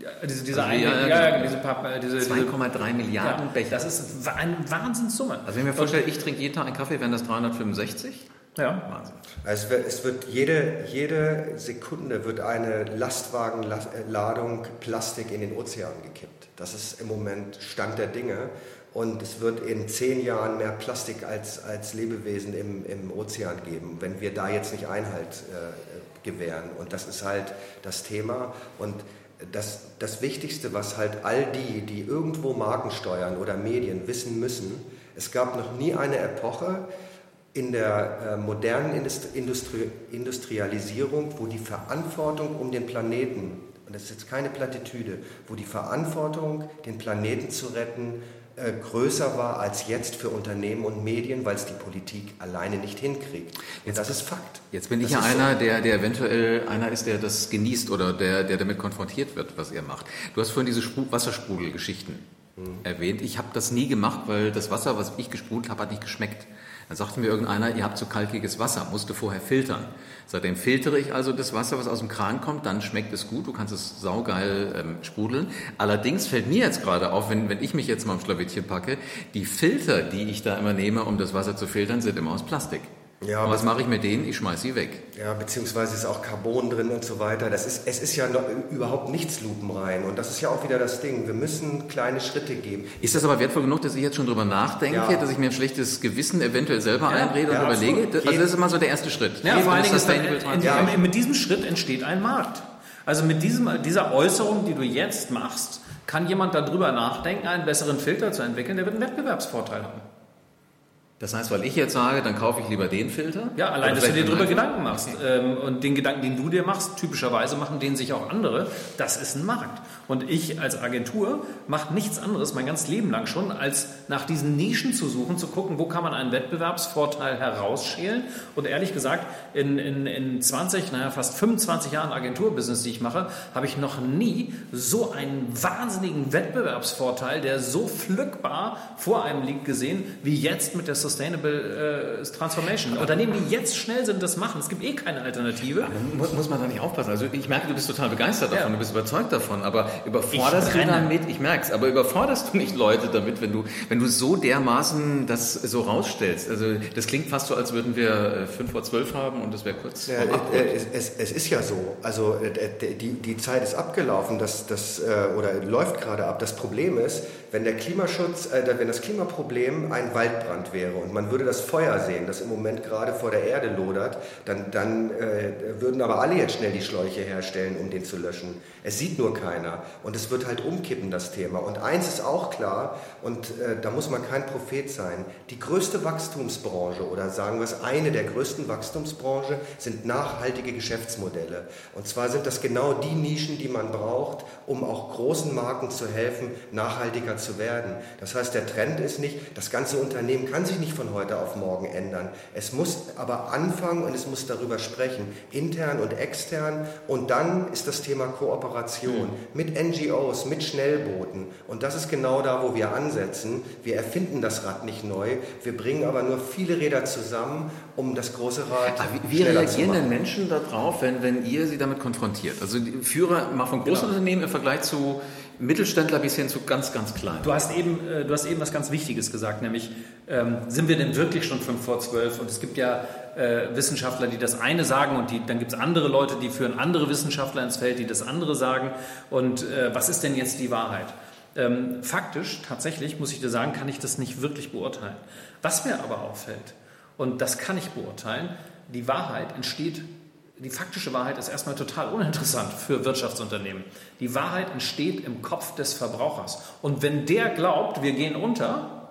Ja, diese, diese, also, ja, ja, genau. diese, Papp, äh, diese 2,3 Milliarden ja, Becher. Das ist eine Wahnsinnssumme. Also wenn ich mir vorstelle, ich trinke jeden Tag einen Kaffee, wären das 365? Ja. Wahnsinn. Also es wird, es wird jede, jede Sekunde wird eine Lastwagenladung Plastik in den Ozean gekippt. Das ist im Moment Stand der Dinge. Und es wird in zehn Jahren mehr Plastik als, als Lebewesen im, im Ozean geben, wenn wir da jetzt nicht Einhalt äh, gewähren. Und das ist halt das Thema. Und das, das Wichtigste, was halt all die, die irgendwo Marken steuern oder Medien wissen müssen, es gab noch nie eine Epoche in der äh, modernen Industri Industrialisierung, wo die Verantwortung um den Planeten, und das ist jetzt keine Plattitüde, wo die Verantwortung, den Planeten zu retten, größer war als jetzt für Unternehmen und Medien, weil es die Politik alleine nicht hinkriegt. Und das ist Fakt. Jetzt bin ich das ja einer, so. der, der eventuell einer ist, der das genießt oder der, der damit konfrontiert wird, was er macht. Du hast vorhin diese Wassersprudelgeschichten hm. erwähnt. Ich habe das nie gemacht, weil das Wasser, was ich gesprudelt habe, hat nicht geschmeckt. Dann sagte mir irgendeiner, ihr habt zu kalkiges Wasser, musste vorher filtern. Seitdem filtere ich also das Wasser, was aus dem Kran kommt, dann schmeckt es gut, du kannst es saugeil ähm, sprudeln. Allerdings fällt mir jetzt gerade auf, wenn, wenn ich mich jetzt mal im Schlawittchen packe, die Filter, die ich da immer nehme, um das Wasser zu filtern, sind immer aus Plastik. Ja, und was mache ich mit denen? Ich schmeiße sie weg. Ja, beziehungsweise ist auch Carbon drin und so weiter. Das ist, es ist ja noch überhaupt nichts lupenrein. Und das ist ja auch wieder das Ding. Wir müssen kleine Schritte geben. Ist das aber wertvoll genug, dass ich jetzt schon drüber nachdenke, ja. dass ich mir ein schlechtes Gewissen eventuell selber ja, einrede ja, und überlege? Absolut. Also das ist immer so der erste Schritt. Ja, vor allen Dingen ist in, in, mit diesem Schritt entsteht ein Markt. Also mit diesem, dieser Äußerung, die du jetzt machst, kann jemand darüber nachdenken, einen besseren Filter zu entwickeln, der wird einen Wettbewerbsvorteil haben. Das heißt, weil ich jetzt sage, dann kaufe ich lieber den Filter? Ja, allein, dass du dir darüber Gedanken machst. Okay. Ähm, und den Gedanken, den du dir machst, typischerweise machen den sich auch andere. Das ist ein Markt. Und ich als Agentur mache nichts anderes mein ganzes Leben lang schon, als nach diesen Nischen zu suchen, zu gucken, wo kann man einen Wettbewerbsvorteil herausschälen. Und ehrlich gesagt, in, in, in 20, naja, fast 25 Jahren Agenturbusiness, die ich mache, habe ich noch nie so einen wahnsinnigen Wettbewerbsvorteil, der so pflückbar vor einem liegt, gesehen, wie jetzt mit der Sustainable äh, Transformation. Unternehmen, die jetzt schnell sind, das machen. Es gibt eh keine Alternative. Muss, muss, man da nicht aufpassen. Also ich merke, du bist total begeistert davon, ja. du bist überzeugt davon, aber überforderst du damit, ich merke es, aber überforderst du nicht Leute damit, wenn du, wenn du so dermaßen das so rausstellst? Also das klingt fast so, als würden wir 5 äh, vor 12 haben und das wäre kurz ja, äh, es, es, es, ist ja so, also äh, die, die Zeit ist abgelaufen, das, das, oder läuft gerade ab. Das Problem ist, wenn der Klimaschutz, äh, wenn das Klimaproblem ein Waldbrand wäre und man würde das Feuer sehen, das im Moment gerade vor der Erde lodert, dann, dann äh, würden aber alle jetzt schnell die Schläuche herstellen, um den zu löschen. Es sieht nur keiner und es wird halt umkippen, das Thema. Und eins ist auch klar, und äh, da muss man kein Prophet sein, die größte Wachstumsbranche oder sagen wir es eine der größten Wachstumsbranchen sind nachhaltige Geschäftsmodelle. Und zwar sind das genau die Nischen, die man braucht, um auch großen Marken zu helfen, nachhaltiger zu werden. Das heißt, der Trend ist nicht, das ganze Unternehmen kann sich nicht von heute auf morgen ändern. Es muss aber anfangen und es muss darüber sprechen, intern und extern. Und dann ist das Thema Kooperation mhm. mit NGOs, mit Schnellbooten. Und das ist genau da, wo wir ansetzen. Wir erfinden das Rad nicht neu, wir bringen aber nur viele Räder zusammen, um das große Rad aber wie, wie reagieren denn Menschen darauf, wenn, wenn ihr sie damit konfrontiert? Also die Führer mal von großen genau. Unternehmen im Vergleich zu Mittelständler bis hin zu ganz, ganz klein. Du hast eben, äh, du hast eben was ganz Wichtiges gesagt, nämlich ähm, sind wir denn wirklich schon fünf vor zwölf? Und es gibt ja äh, Wissenschaftler, die das eine sagen und die, dann gibt es andere Leute, die führen andere Wissenschaftler ins Feld, die das andere sagen. Und äh, was ist denn jetzt die Wahrheit? Ähm, faktisch, tatsächlich, muss ich dir sagen, kann ich das nicht wirklich beurteilen. Was mir aber auffällt, und das kann ich beurteilen, die Wahrheit entsteht die faktische Wahrheit ist erstmal total uninteressant für Wirtschaftsunternehmen. Die Wahrheit entsteht im Kopf des Verbrauchers. Und wenn der glaubt, wir gehen unter,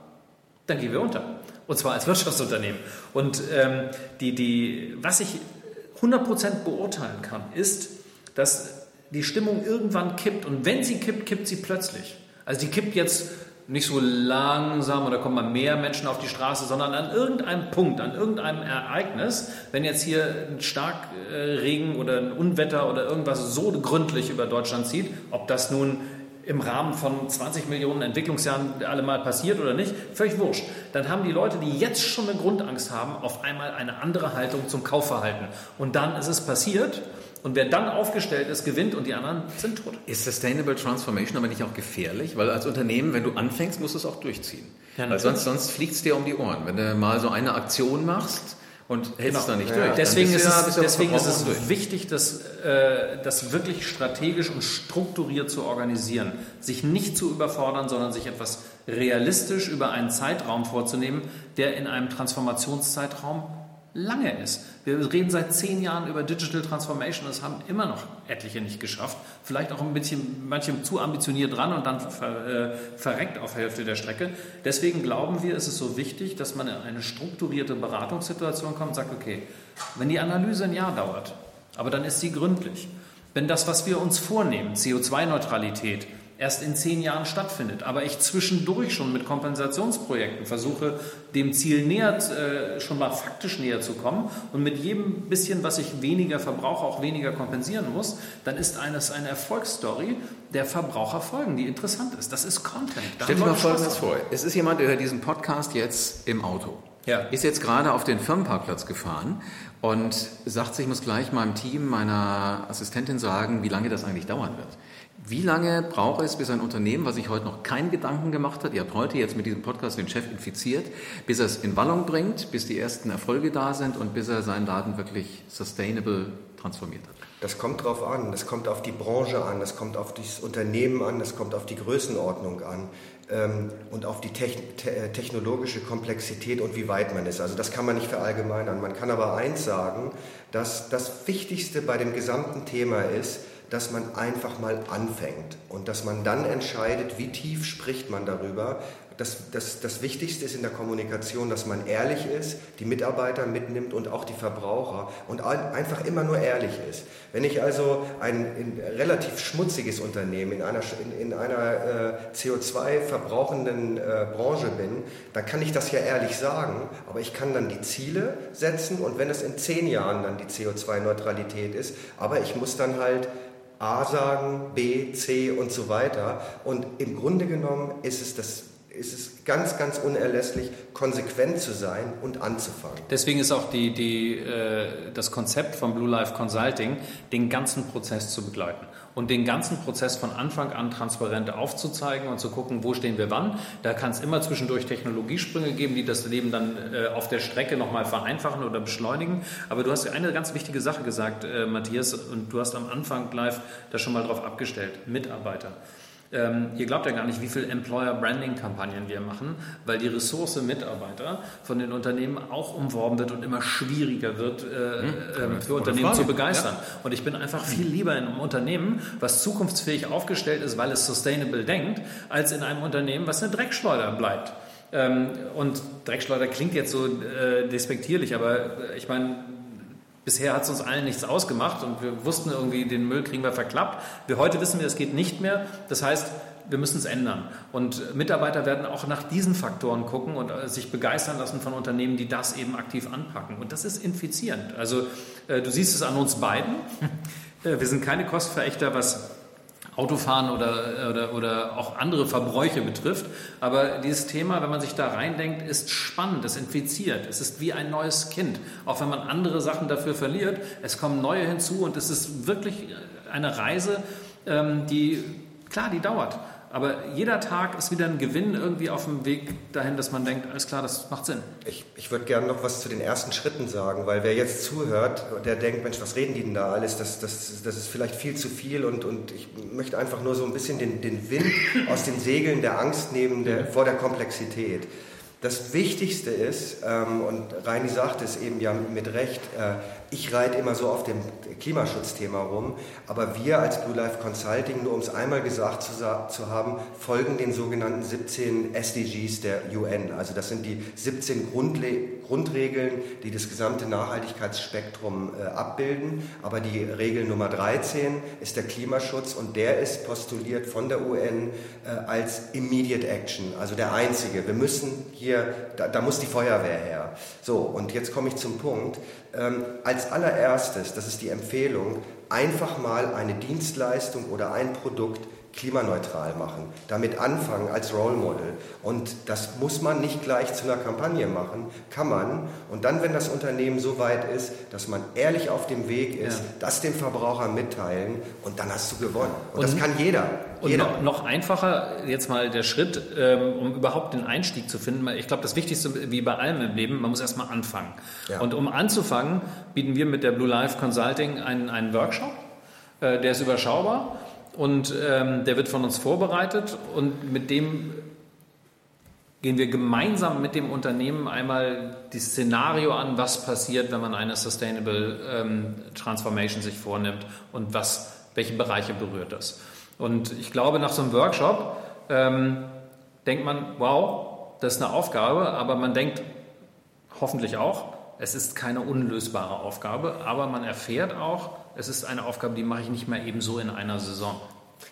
dann gehen wir unter. Und zwar als Wirtschaftsunternehmen. Und ähm, die, die, was ich 100% beurteilen kann, ist, dass die Stimmung irgendwann kippt. Und wenn sie kippt, kippt sie plötzlich. Also die kippt jetzt nicht so langsam oder kommen mal mehr Menschen auf die Straße, sondern an irgendeinem Punkt, an irgendeinem Ereignis, wenn jetzt hier ein Starkregen oder ein Unwetter oder irgendwas so gründlich über Deutschland zieht, ob das nun im Rahmen von 20 Millionen Entwicklungsjahren alle mal passiert oder nicht, völlig wurscht. Dann haben die Leute, die jetzt schon eine Grundangst haben, auf einmal eine andere Haltung zum Kaufverhalten. Und dann ist es passiert und wer dann aufgestellt ist, gewinnt und die anderen sind tot. Ist Sustainable Transformation aber nicht auch gefährlich? Weil als Unternehmen, wenn du anfängst, musst du es auch durchziehen. Ja, Weil sonst, sonst fliegt es dir um die Ohren. Wenn du mal so eine Aktion machst, und hältst genau. es dann nicht durch. Deswegen ist es, deswegen ist es wichtig, das, äh, das wirklich strategisch und strukturiert zu organisieren. Sich nicht zu überfordern, sondern sich etwas realistisch über einen Zeitraum vorzunehmen, der in einem Transformationszeitraum lange ist. Wir reden seit zehn Jahren über Digital Transformation, das haben immer noch etliche nicht geschafft. Vielleicht auch ein bisschen, manche zu ambitioniert dran und dann ver, äh, verreckt auf Hälfte der Strecke. Deswegen glauben wir, ist es so wichtig, dass man in eine strukturierte Beratungssituation kommt und sagt, okay, wenn die Analyse ein Jahr dauert, aber dann ist sie gründlich. Wenn das, was wir uns vornehmen, CO2-Neutralität, erst in zehn Jahren stattfindet. Aber ich zwischendurch schon mit Kompensationsprojekten versuche, dem Ziel näher, äh, schon mal faktisch näher zu kommen und mit jedem bisschen, was ich weniger verbrauche, auch weniger kompensieren muss, dann ist eines eine Erfolgsstory der Verbraucher folgen, die interessant ist. Das ist Content. Da Stell dir mal Folgendes vor. Es ist jemand, der hört diesen Podcast jetzt im Auto. Ja. Ist jetzt gerade auf den Firmenparkplatz gefahren und sagt sich, ich muss gleich meinem Team, meiner Assistentin sagen, wie lange das eigentlich dauern wird Wie lange braucht es, bis ein Unternehmen, was sich heute noch keinen Gedanken gemacht hat, ihr habt heute jetzt mit diesem Podcast den Chef infiziert, bis er es in Wallung bringt, bis die ersten Erfolge da sind und bis er seinen Laden wirklich sustainable transformiert hat? Das kommt drauf an, das kommt auf die Branche an, das kommt auf das Unternehmen an, das kommt auf die Größenordnung an ähm, und auf die äh, technologische Komplexität und wie weit man ist. Also das kann man nicht verallgemeinern. Man kann aber eins sagen, dass das Wichtigste bei dem gesamten Thema ist, dass man einfach mal anfängt und dass man dann entscheidet, wie tief spricht man darüber, das, das, das Wichtigste ist in der Kommunikation, dass man ehrlich ist, die Mitarbeiter mitnimmt und auch die Verbraucher und einfach immer nur ehrlich ist. Wenn ich also ein relativ schmutziges Unternehmen in einer, in, in einer äh, CO2-verbrauchenden äh, Branche bin, dann kann ich das ja ehrlich sagen, aber ich kann dann die Ziele setzen und wenn es in zehn Jahren dann die CO2-Neutralität ist, aber ich muss dann halt A sagen, B, C und so weiter. Und im Grunde genommen ist es das ist es ganz, ganz unerlässlich, konsequent zu sein und anzufangen. Deswegen ist auch die, die, äh, das Konzept von Blue Life Consulting, den ganzen Prozess zu begleiten und den ganzen Prozess von Anfang an transparent aufzuzeigen und zu gucken, wo stehen wir wann. Da kann es immer zwischendurch Technologiesprünge geben, die das Leben dann äh, auf der Strecke nochmal vereinfachen oder beschleunigen. Aber du hast eine ganz wichtige Sache gesagt, äh, Matthias, und du hast am Anfang live da schon mal drauf abgestellt, Mitarbeiter. Ähm, ihr glaubt ja gar nicht, wie viele Employer-Branding-Kampagnen wir machen, weil die Ressource Mitarbeiter von den Unternehmen auch umworben wird und immer schwieriger wird, äh, hm, äh, für Unternehmen zu begeistern. Ja. Und ich bin einfach viel lieber in einem Unternehmen, was zukunftsfähig aufgestellt ist, weil es sustainable denkt, als in einem Unternehmen, was eine Dreckschleuder bleibt. Ähm, und Dreckschleuder klingt jetzt so äh, despektierlich, aber äh, ich meine, Bisher hat es uns allen nichts ausgemacht und wir wussten irgendwie, den Müll kriegen wir verklappt. Wir heute wissen wir, es geht nicht mehr. Das heißt, wir müssen es ändern. Und Mitarbeiter werden auch nach diesen Faktoren gucken und äh, sich begeistern lassen von Unternehmen, die das eben aktiv anpacken. Und das ist infizierend. Also äh, du siehst es an uns beiden. Äh, wir sind keine Kostverächter, was Autofahren oder, oder, oder auch andere Verbräuche betrifft. Aber dieses Thema, wenn man sich da reindenkt, ist spannend, es infiziert. Es ist wie ein neues Kind. Auch wenn man andere Sachen dafür verliert, es kommen neue hinzu und es ist wirklich eine Reise, ähm, die, klar, die dauert. Aber jeder Tag ist wieder ein Gewinn irgendwie auf dem Weg dahin, dass man denkt, alles klar, das macht Sinn. Ich, ich würde gerne noch was zu den ersten Schritten sagen, weil wer jetzt zuhört, der denkt, Mensch, was reden die denn da alles? Das, das, das ist vielleicht viel zu viel und, und ich möchte einfach nur so ein bisschen den, den Wind aus den Segeln der Angst nehmen der, vor der Komplexität. Das Wichtigste ist, ähm, und Reini sagt es eben ja mit Recht, äh, ich reite immer so auf dem Klimaschutzthema rum, aber wir als Blue Life Consulting, nur um es einmal gesagt zu, zu, haben, folgen den sogenannten 17 SDGs der UN. Also das sind die 17 Grundle Grundregeln, die das gesamte Nachhaltigkeitsspektrum äh, abbilden. Aber die Regel Nummer 13 ist der Klimaschutz und der ist postuliert von der UN äh, als Immediate Action, also der einzige. Wir müssen hier, da, da muss die Feuerwehr her. So, und jetzt komme ich zum Punkt. Ähm, als allererstes, das ist die Empfehlung, einfach mal eine Dienstleistung oder ein Produkt klimaneutral machen, damit anfangen als Role Model. Und das muss man nicht gleich zu einer Kampagne machen, kann man. Und dann, wenn das Unternehmen so weit ist, dass man ehrlich auf dem Weg ist, ja. das dem Verbraucher mitteilen und dann hast du gewonnen. Und, und das kann jeder. Und jeder. Noch, noch, einfacher jetzt mal der Schritt, ähm, um überhaupt den Einstieg zu finden. Ich glaube, das Wichtigste, wie bei allem im Leben, man muss erstmal anfangen. Ja. Und um anzufangen, bieten wir mit der Blue Life Consulting einen, einen Workshop. Äh, der ist überschaubar und ähm, der wird von uns vorbereitet und mit dem gehen wir gemeinsam mit dem Unternehmen einmal die Szenario an, was passiert, wenn man eine Sustainable ähm, Transformation sich vornimmt und was, welche Bereiche berührt das. Und ich glaube, nach so einem Workshop ähm, denkt man, wow, das ist eine Aufgabe, aber man denkt hoffentlich auch, es ist keine unlösbare Aufgabe, aber man erfährt auch, es ist eine Aufgabe, die mache ich nicht mehr eben so in einer Saison.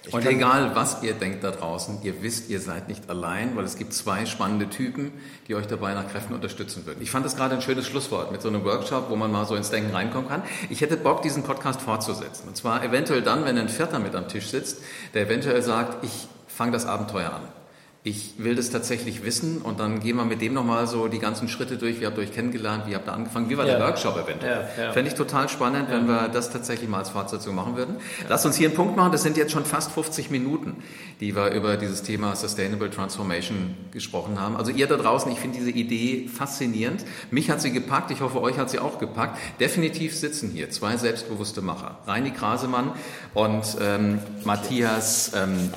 Ich und egal, was ihr denkt da draußen, ihr wisst, ihr seid nicht allein, weil es gibt zwei spannende Typen, die euch dabei nach Kräften unterstützen würden. Ich fand das gerade ein schönes Schlusswort mit so einem Workshop, wo man mal so ins Denken reinkommen kann. Ich hätte Bock, diesen Podcast fortzusetzen. Und zwar eventuell dann, wenn ein Vierter mit am Tisch sitzt, der eventuell sagt, ich fange das Abenteuer an. Ich will das tatsächlich wissen und dann gehen wir mit dem nochmal so die ganzen Schritte durch. Wie habt ihr euch kennengelernt? Wie habt ihr angefangen? Wie war Ja. der Workshop eventuell? Ja, ja. Fände ich total spannend, wenn wir das tatsächlich mal als Fortsetzung machen würden. Lasst uns hier einen Punkt machen. Das sind jetzt schon fast 50 Minuten, die wir über dieses Thema Sustainable Transformation gesprochen haben. Also ihr da draußen, ich finde diese Idee faszinierend. Mich hat sie gepackt. Ich hoffe, euch hat sie auch gepackt. Definitiv sitzen hier zwei selbstbewusste Macher. Reini Krasemann und ähm, Matthias ähm,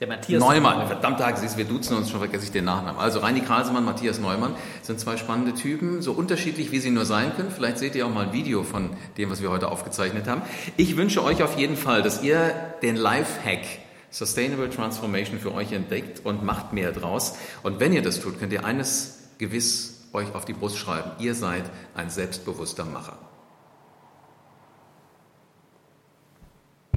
Der Matthias Neumann, verdammt, Tag, siehst wir duzen uns, schon vergesse ich den Nachnamen. Also Reini Krasemann, Matthias Neumann sind zwei spannende Typen, so unterschiedlich wie sie nur sein können. Vielleicht seht ihr auch mal ein Video von dem, was wir heute aufgezeichnet haben. Ich wünsche euch auf jeden Fall, dass ihr den Lifehack Sustainable Transformation für euch entdeckt und macht mehr draus. Und wenn ihr das tut, könnt ihr eines gewiss euch auf die Brust schreiben. Ihr seid ein selbstbewusster Macher.